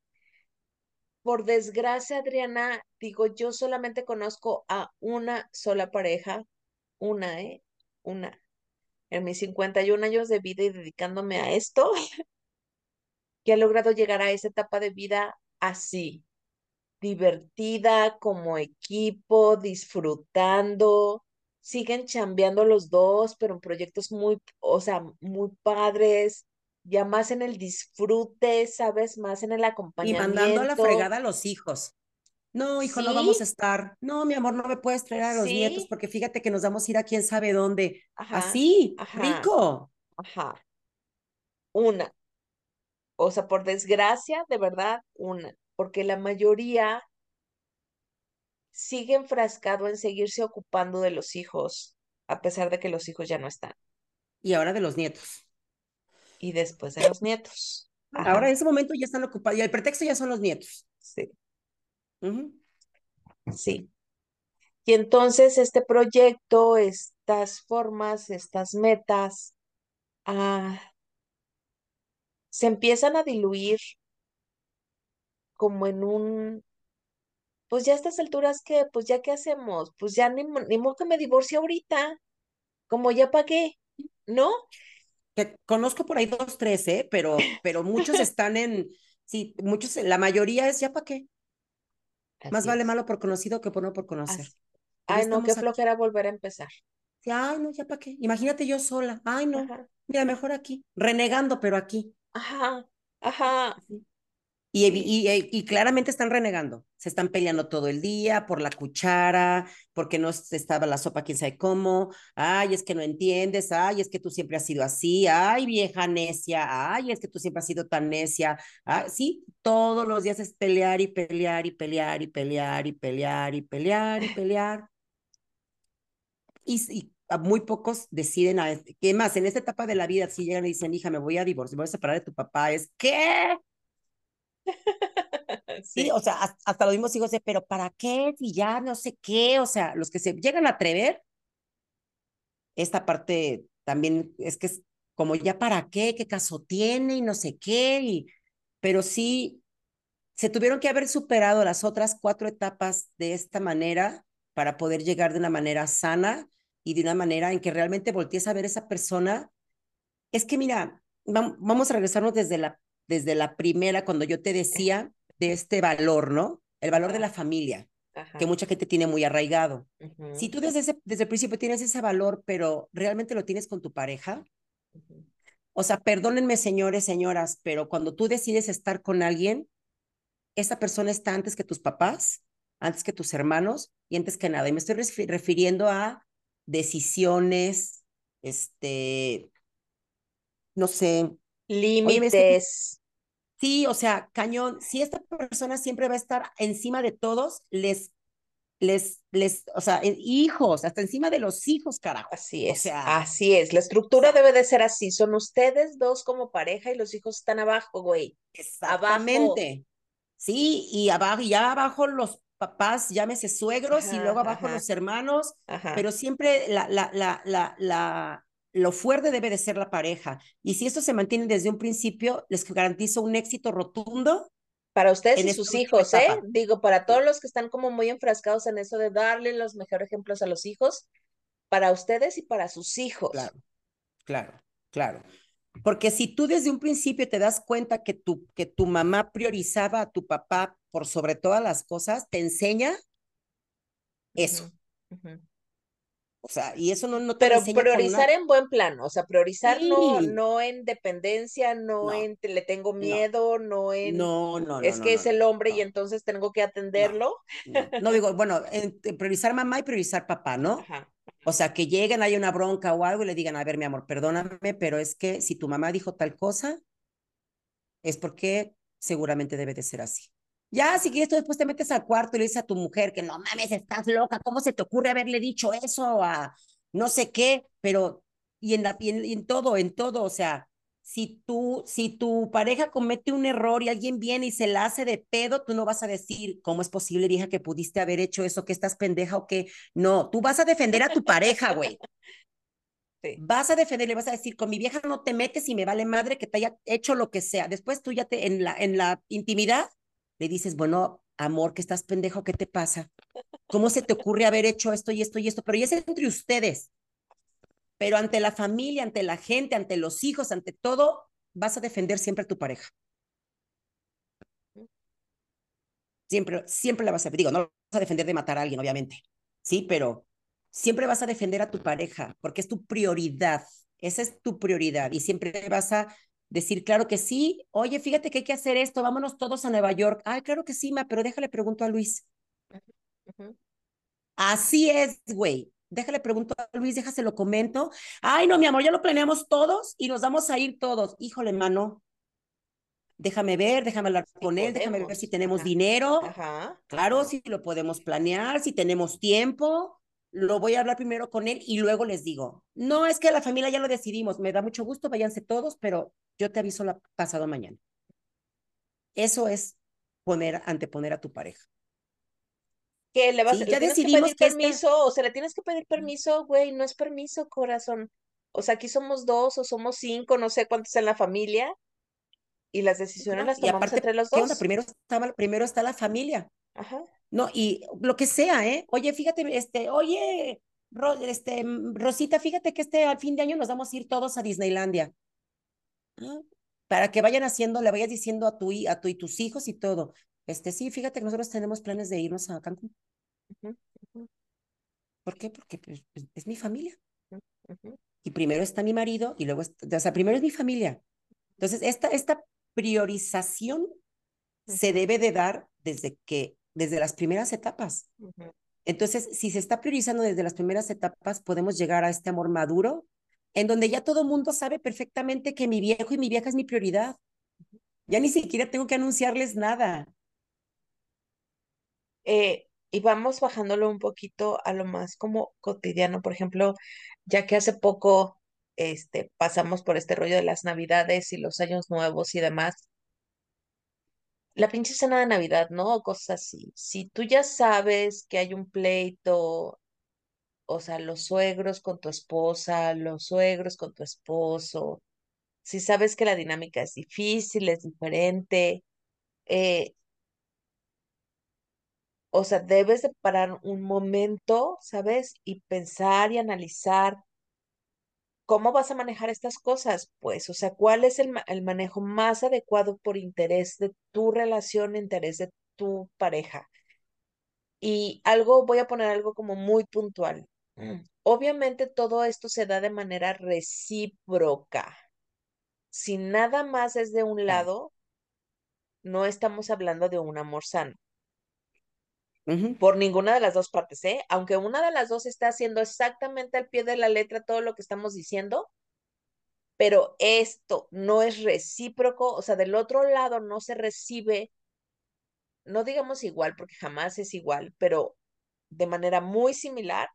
por desgracia, Adriana, digo, yo solamente conozco a una sola pareja, una, ¿eh? Una. En mis 51 años de vida y dedicándome a esto, que ha logrado llegar a esa etapa de vida así, divertida, como equipo, disfrutando, siguen chambeando los dos, pero en proyectos muy, o sea, muy padres, ya más en el disfrute, ¿sabes? Más en el Y mandando a la acompañamiento. fregada a los hijos. No, hijo, no vamos a estar. No, mi amor, no me puedes traer a los nietos porque fíjate que nos vamos a ir a quién sabe dónde. ajá, Así, ajá, rico. ajá, una. O sea, por desgracia, de verdad, una. Porque la mayoría sigue enfrascado en seguirse ocupando de los hijos, a pesar de que los hijos ya no están. Y ahora de los nietos. Y después de los nietos. Ahora en ese momento ya están ocupados y el pretexto ya son los nietos. sí, sí. Y entonces este proyecto, estas formas, estas metas, ah, se empiezan a diluir como en un, pues ya a estas alturas que, pues ya qué hacemos, pues ya ni, ni modo que me divorcie ahorita, como ya pagué, ¿no? Que conozco por ahí dos, tres, ¿eh? Pero, pero muchos están en, sí, muchos, la mayoría es ya para qué. Más vale malo por conocido que por no por conocer. Así. Ay, no, qué aquí. flojera volver a empezar. Sí, ay, no, ya para qué. Imagínate yo sola. Ay, no. Ajá, Mira, mejor aquí. Renegando, pero aquí. ajá, ajá, Sí. Sí. y, claramente están renegando. Se están peleando todo el día por la cuchara, porque no estaba la sopa, quién sabe cómo. Ay, es que no entiendes. Ay, es que tú siempre has sido así. Ay, vieja necia. Ay, es que tú siempre has sido tan necia. Ay, sí, todos los días es pelear y pelear y pelear y pelear y pelear y pelear y pelear. Y, muy pocos deciden, a, ¿qué más? En esta etapa de la vida, si llegan y dicen, hija, me voy a divorciar, me voy a separar de tu papá, es, ¿qué? Sí, Sí, o sea, hasta, hasta los mismos hijos de, pero ¿para qué? Si ya no sé qué, o sea, los que se llegan a atrever, esta parte también es que es como ya para qué, qué caso tiene y no sé qué, y, pero sí, se tuvieron que haber superado las otras cuatro etapas de esta manera para poder llegar de una manera sana y de una manera en que realmente voltees a ver a esa persona. Es que mira, vam- vamos a regresarnos desde la, desde la primera, cuando yo te decía de este valor, ¿no? El valor de la familia, que ajá. mucha gente tiene muy arraigado. Si tú desde, ese, desde el principio tienes ese valor, pero realmente lo tienes con tu pareja, ujú. o sea, perdónenme señores, señoras, pero cuando tú decides estar con alguien, esa persona está antes que tus papás, antes que tus hermanos y antes que nada. Y me estoy refiriendo a decisiones, este, no sé, Límites, sí, o sea, cañón, si esta persona siempre va a estar encima de todos, les, les, les, o sea, hijos, hasta encima de los hijos, carajo. así O es, sea, así es. La estructura debe de ser así. Son ustedes dos como pareja y los hijos están abajo, güey. Abajo. exactamente. Sí, y abajo, ya abajo los papás, llámese suegros, y luego abajo ajá, los hermanos, ajá. pero siempre la, la, la, la, la, lo fuerte debe de ser la pareja. Y si esto se mantiene desde un principio, les garantizo un éxito rotundo Para ustedes y sus hijos, ¿eh? Digo, para todos los que están como muy enfrascados en eso de darle los mejores ejemplos a los hijos, para ustedes y para sus hijos. claro, claro, claro. Porque si tú desde un principio te das cuenta que tu, que tu mamá priorizaba a tu papá por sobre todas las cosas, te enseña eso. Ujú. O sea, y eso no, no te Pero priorizar en buen plan, o sea, priorizar no, no en dependencia, no, en le tengo miedo, no, en no, no, es que es el hombre y entonces tengo que atenderlo. No, digo, bueno, priorizar mamá y priorizar papá, ¿no? O sea, que lleguen, hay una bronca o algo y le digan, a ver, mi amor, perdóname, pero es que si tu mamá dijo tal cosa, es porque seguramente debe de ser así. Ya, si quieres, tú después te metes al cuarto y le dices a tu mujer que no mames, estás loca, ¿cómo se te ocurre haberle dicho eso a no sé qué? Pero, y en, la, y en, todo, en todo, o sea, si tú, si tu pareja comete un error y alguien viene y se la hace de pedo, tú no vas a decir, ¿cómo es posible, hija, que pudiste haber hecho eso, que estás pendeja o qué? No, tú vas a defender a tu pareja, güey. Vas a defenderle, vas a decir, con mi vieja no te metes y me vale madre que te haya hecho lo que sea. Después tú ya te, en la, en la intimidad, le dices, bueno, amor, que estás pendejo, ¿qué te pasa? ¿Cómo se te ocurre haber hecho esto y esto y esto? Pero ya es entre ustedes. Pero ante la familia, ante la gente, ante los hijos, ante todo, vas a defender siempre a tu pareja. Siempre, siempre la vas a, digo, no vas a defender de matar a alguien, obviamente, sí, pero siempre vas a defender a tu pareja porque es tu prioridad. Esa es tu prioridad y siempre vas a decir, claro que sí, oye, fíjate que hay que hacer esto, vámonos todos a Nueva York. Ay, claro que sí, ma, pero déjale pregunto a Luis. Así es, güey. Déjale pregunto a Luis, déjase lo comento. Ay, no, mi amor, ya lo planeamos todos y nos vamos a ir todos. Híjole, mano. Déjame ver, déjame hablar con él, déjame ver si tenemos dinero. Claro, si lo podemos planear, si tenemos tiempo lo voy a hablar primero con él y luego les digo, no, es que la familia ya lo decidimos, me da mucho gusto, váyanse todos, pero yo te aviso la, pasado mañana. Eso es poner, anteponer a tu pareja. Que le vas ya decidimos que pedir permiso, o sea, le tienes que pedir permiso, güey, no es permiso, corazón. O sea, aquí somos dos o somos cinco, no sé cuántos en la familia, y las decisiones las tomamos entre los dos. Primero, estaba, primero está la familia. Ajá. No, y lo que sea, ¿eh? Oye, fíjate, este, oye, este, mm, Rosita, fíjate que este al fin de año nos vamos a ir todos a Disneylandia. Para que vayan haciendo, le vayas diciendo a tu, a tu y tus hijos y todo. Este, sí, fíjate que nosotros tenemos planes de irnos a Cancún. ¿Por qué? Porque pues, pues, es mi familia. Y primero está mi marido y luego, o sea, primero es mi familia. Entonces, esta, esta priorización se debe de dar desde que desde las primeras etapas. Entonces, si se está priorizando desde las primeras etapas, podemos llegar a este amor maduro, en donde ya todo mundo sabe perfectamente que mi viejo y mi vieja es mi prioridad. Ya ni siquiera tengo que anunciarles nada. Eh, y vamos bajándolo un poquito a lo más como cotidiano, por ejemplo, ya que hace poco este, pasamos por este rollo de las navidades y los años nuevos y demás, la pinche cena de Navidad, ¿no? cosas así. Si tú ya sabes que hay un pleito, o sea, los suegros con tu esposa, los suegros con tu esposo, si sabes que la dinámica es difícil, es diferente, eh, o sea, debes de parar un momento, ¿sabes? Y pensar y analizar ¿Cómo vas a manejar estas cosas? Pues, o sea, ¿cuál es el, manejo más adecuado por interés de tu relación, interés de tu pareja? Y algo, voy a poner algo como muy puntual. Mm. Obviamente todo esto se da de manera recíproca. Si nada más es de un lado, no estamos hablando de un amor sano. Por ninguna de las dos partes, ¿eh? Aunque una de las dos está haciendo exactamente al pie de la letra todo lo que estamos diciendo, pero esto no es recíproco, o sea, del otro lado no se recibe, no digamos igual, porque jamás es igual, pero de manera muy similar,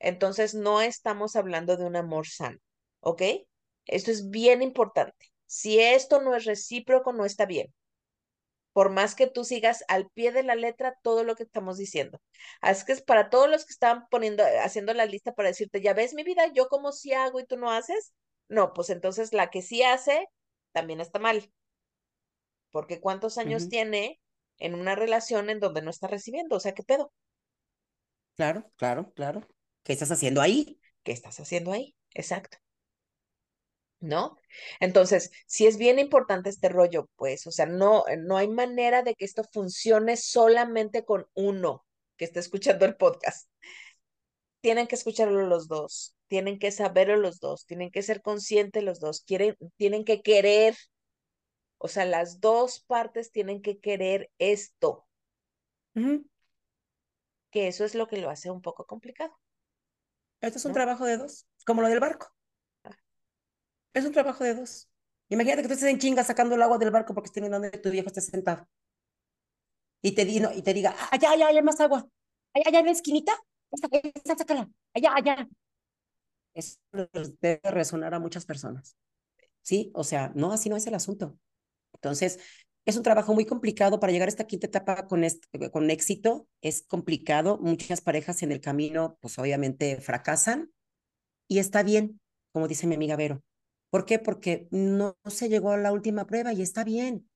entonces no estamos hablando de un amor sano, ¿ok? Esto es bien importante. Si esto no es recíproco, no está bien por más que tú sigas al pie de la letra todo lo que estamos diciendo. Así que es para todos los que están poniendo, haciendo la lista para decirte, ya ves mi vida, yo como si hago y tú no haces. No, pues entonces la que sí hace también está mal. Porque ¿cuántos años tiene en una relación en donde no está recibiendo? O sea, ¿qué pedo? Claro, claro, claro. ¿Qué estás haciendo ahí? ¿Qué estás haciendo ahí? Exacto. ¿no? Entonces, si es bien importante este rollo, pues, o sea, no, no hay manera de que esto funcione solamente con uno que esté escuchando el podcast. tienen que escucharlo los dos, tienen que saberlo los dos, tienen que ser conscientes los dos, quieren, tienen que querer, o sea, las dos partes tienen que querer esto. Que eso es lo que lo hace un poco complicado. Esto es un trabajo de dos, como lo del barco. Ah. Es un trabajo de dos. Imagínate que tú estés en chinga sacando el agua del barco porque estés donde tu viejo esté sentado. Y te, y te diga, allá, allá, hay más agua. Allá, allá en la esquinita. Esta, sácala. Allá, allá. Eso debe resonar a muchas personas. ¿Sí? O sea, no, así no es el asunto. Entonces, es un trabajo muy complicado para llegar a esta quinta etapa con, con éxito. Es complicado. Muchas parejas en el camino, pues obviamente fracasan. Y está bien, como dice mi amiga Vero. ¿Por qué? Porque no, se llegó a la última prueba y está bien.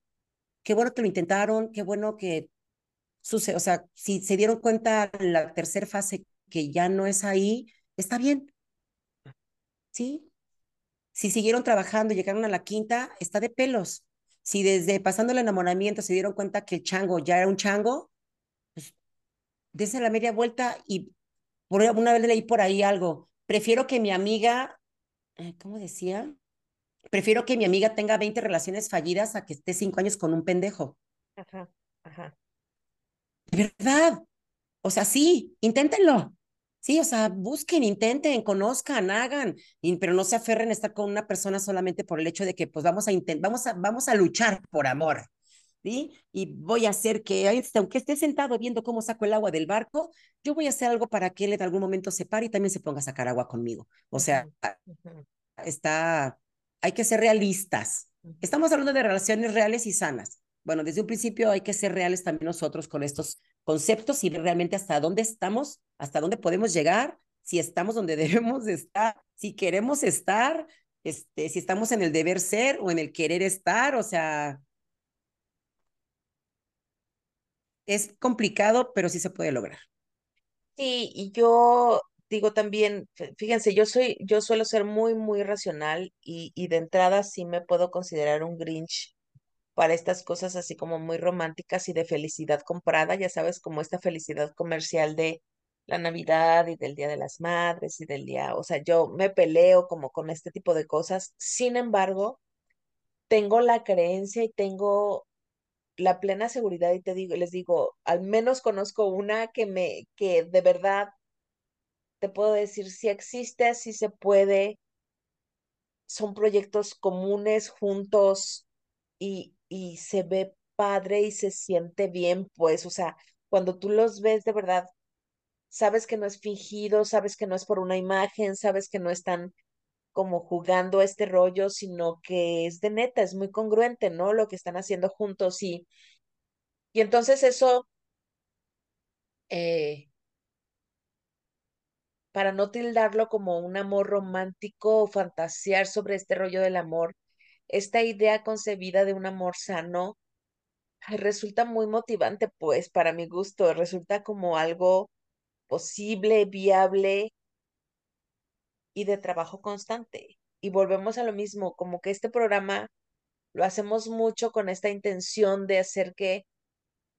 Qué bueno que lo intentaron, qué bueno que sucede, o sea, si se dieron cuenta en la tercera fase que ya no es ahí, está bien. ¿Sí? Si siguieron trabajando y llegaron a la quinta, está de pelos. Si desde pasando el enamoramiento se dieron cuenta que el chango ya era un chango, pues desde la media vuelta y por una vez leí por ahí algo. Prefiero que mi amiga, eh, ¿cómo decía? prefiero que mi amiga tenga 20 relaciones fallidas a que esté cinco años con un pendejo. Ajá, ajá. De verdad. O sea, sí, inténtenlo. Sí, o sea, busquen, intenten, conozcan, hagan, pero no se aferren a estar con una persona solamente por el hecho de que pues vamos a vamos a, vamos a luchar por amor. ¿Sí? Y voy a hacer que, aunque esté sentado viendo cómo saco el agua del barco, yo voy a hacer algo para que él en algún momento se pare y también se ponga a sacar agua conmigo. O sea, está, hay que ser realistas. Estamos hablando de relaciones reales y sanas. Bueno, desde un principio hay que ser reales también nosotros con estos conceptos y realmente hasta dónde estamos, hasta dónde podemos llegar, si estamos donde debemos estar, si queremos estar, este, si estamos en el deber ser o en el querer estar, o sea, es complicado, pero sí se puede lograr. Sí, y yo digo también, fíjense, yo soy, yo suelo ser muy, muy racional y, y de entrada sí me puedo considerar un Grinch para estas cosas así como muy románticas y de felicidad comprada, ya sabes, como esta felicidad comercial de la Navidad y del Día de las Madres y del día, o sea, yo me peleo como con este tipo de cosas. Sin embargo, tengo la creencia y tengo la plena seguridad y te digo, les digo, al menos conozco una que me que de verdad te puedo decir si existe, si se puede. Son proyectos comunes, juntos, y, y se ve padre y se siente bien, pues, o sea, cuando tú los ves de verdad, sabes que no es fingido, sabes que no es por una imagen, sabes que no están como jugando este rollo, sino que es de neta, es muy congruente, ¿no? Lo que están haciendo juntos y, y entonces eso eh, para no tildarlo como un amor romántico o fantasear sobre este rollo del amor, esta idea concebida de un amor sano resulta muy motivante, pues para mi gusto, resulta como algo posible, viable y de trabajo constante. Y volvemos a lo mismo, como que este programa lo hacemos mucho con esta intención de hacer que,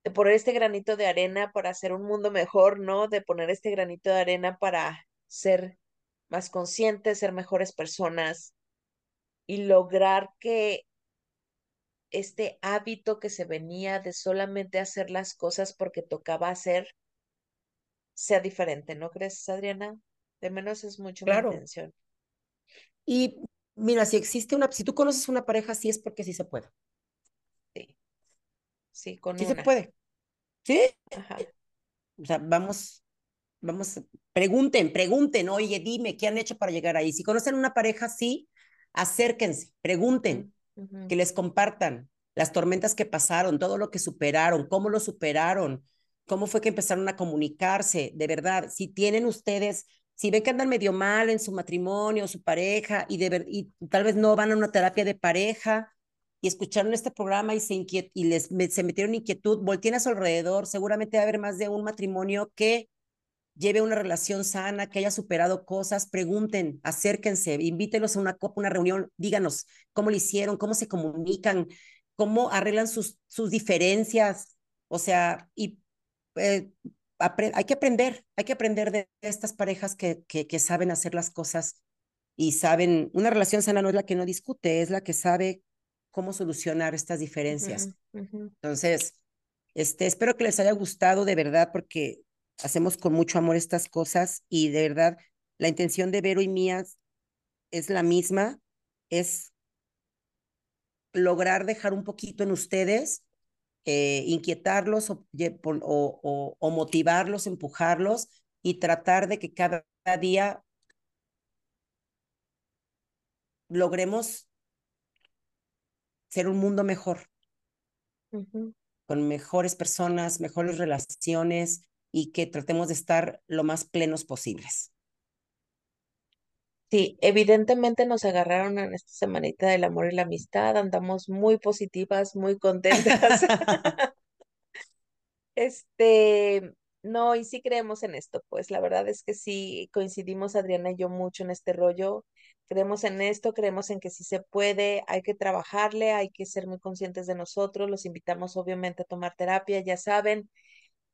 de poner este granito de arena para hacer un mundo mejor, ¿no? De poner este granito de arena para ser más conscientes, ser mejores personas y lograr que este hábito que se venía de solamente hacer las cosas porque tocaba hacer sea diferente, ¿no crees, Adriana? De menos es mucho claro. mi intención. Y mira, si existe una, si tú conoces una pareja, sí es porque sí se puede. Sí. Sí, con sí se puede. ¿Sí? Ajá. O sea, vamos, vamos, pregunten, pregunten, oye, dime, ¿qué han hecho para llegar ahí? Si conocen una pareja, sí, acérquense, pregunten, que les compartan las tormentas que pasaron, todo lo que superaron, cómo lo superaron, cómo fue que empezaron a comunicarse, de verdad, si tienen ustedes, si ven que andan medio mal en su matrimonio, su pareja, y, de y tal vez no van a una terapia de pareja, y escucharon este programa y se inquiet y les se metieron inquietud, volteen a su alrededor, seguramente va a haber más de un matrimonio que lleve una relación sana, que haya superado cosas, pregunten, acérquense, invítelos a una copa, una reunión, díganos cómo lo hicieron, cómo se comunican, cómo arreglan sus, sus diferencias, o sea, y eh, hay que aprender, hay que aprender de estas parejas que, que, que saben hacer las cosas y saben, una relación sana no es la que no discute, es la que sabe cómo solucionar estas diferencias. Entonces, este, espero que les haya gustado de verdad porque hacemos con mucho amor estas cosas y de verdad la intención de Vero y mía es la misma, es lograr dejar un poquito en ustedes, eh, inquietarlos o, o, o, motivarlos, empujarlos y tratar de que cada día logremos ser un mundo mejor, con mejores personas, mejores relaciones y que tratemos de estar lo más plenos posibles. Sí, evidentemente nos agarraron en esta semanita del amor y la amistad, andamos muy positivas, muy contentas. este, no, y sí creemos en esto, pues la verdad es que sí coincidimos Adriana y yo mucho en este rollo, creemos en esto, creemos en que sí se puede, hay que trabajarle, hay que ser muy conscientes de nosotros, los invitamos obviamente a tomar terapia, ya saben,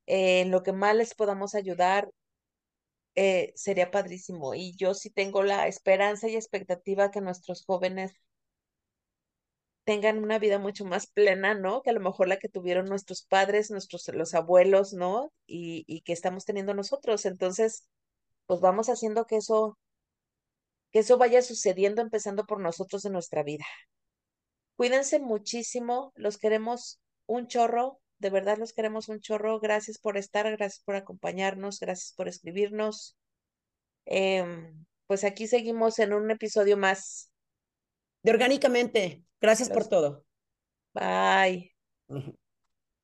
en lo que más les podamos ayudar, eh, sería padrísimo. Y yo sí tengo la esperanza y expectativa que nuestros jóvenes tengan una vida mucho más plena, ¿no? Que a lo mejor la que tuvieron nuestros padres, nuestros, los abuelos, ¿no? Y, y que estamos teniendo nosotros. Entonces, pues vamos haciendo que eso, que eso vaya sucediendo, empezando por nosotros en nuestra vida. Cuídense muchísimo, los queremos un chorro, de verdad los queremos un chorro. Gracias por estar, gracias por acompañarnos, gracias por escribirnos. Em, pues aquí seguimos en un episodio más. De Orgánicamente. Gracias por todo. Bye.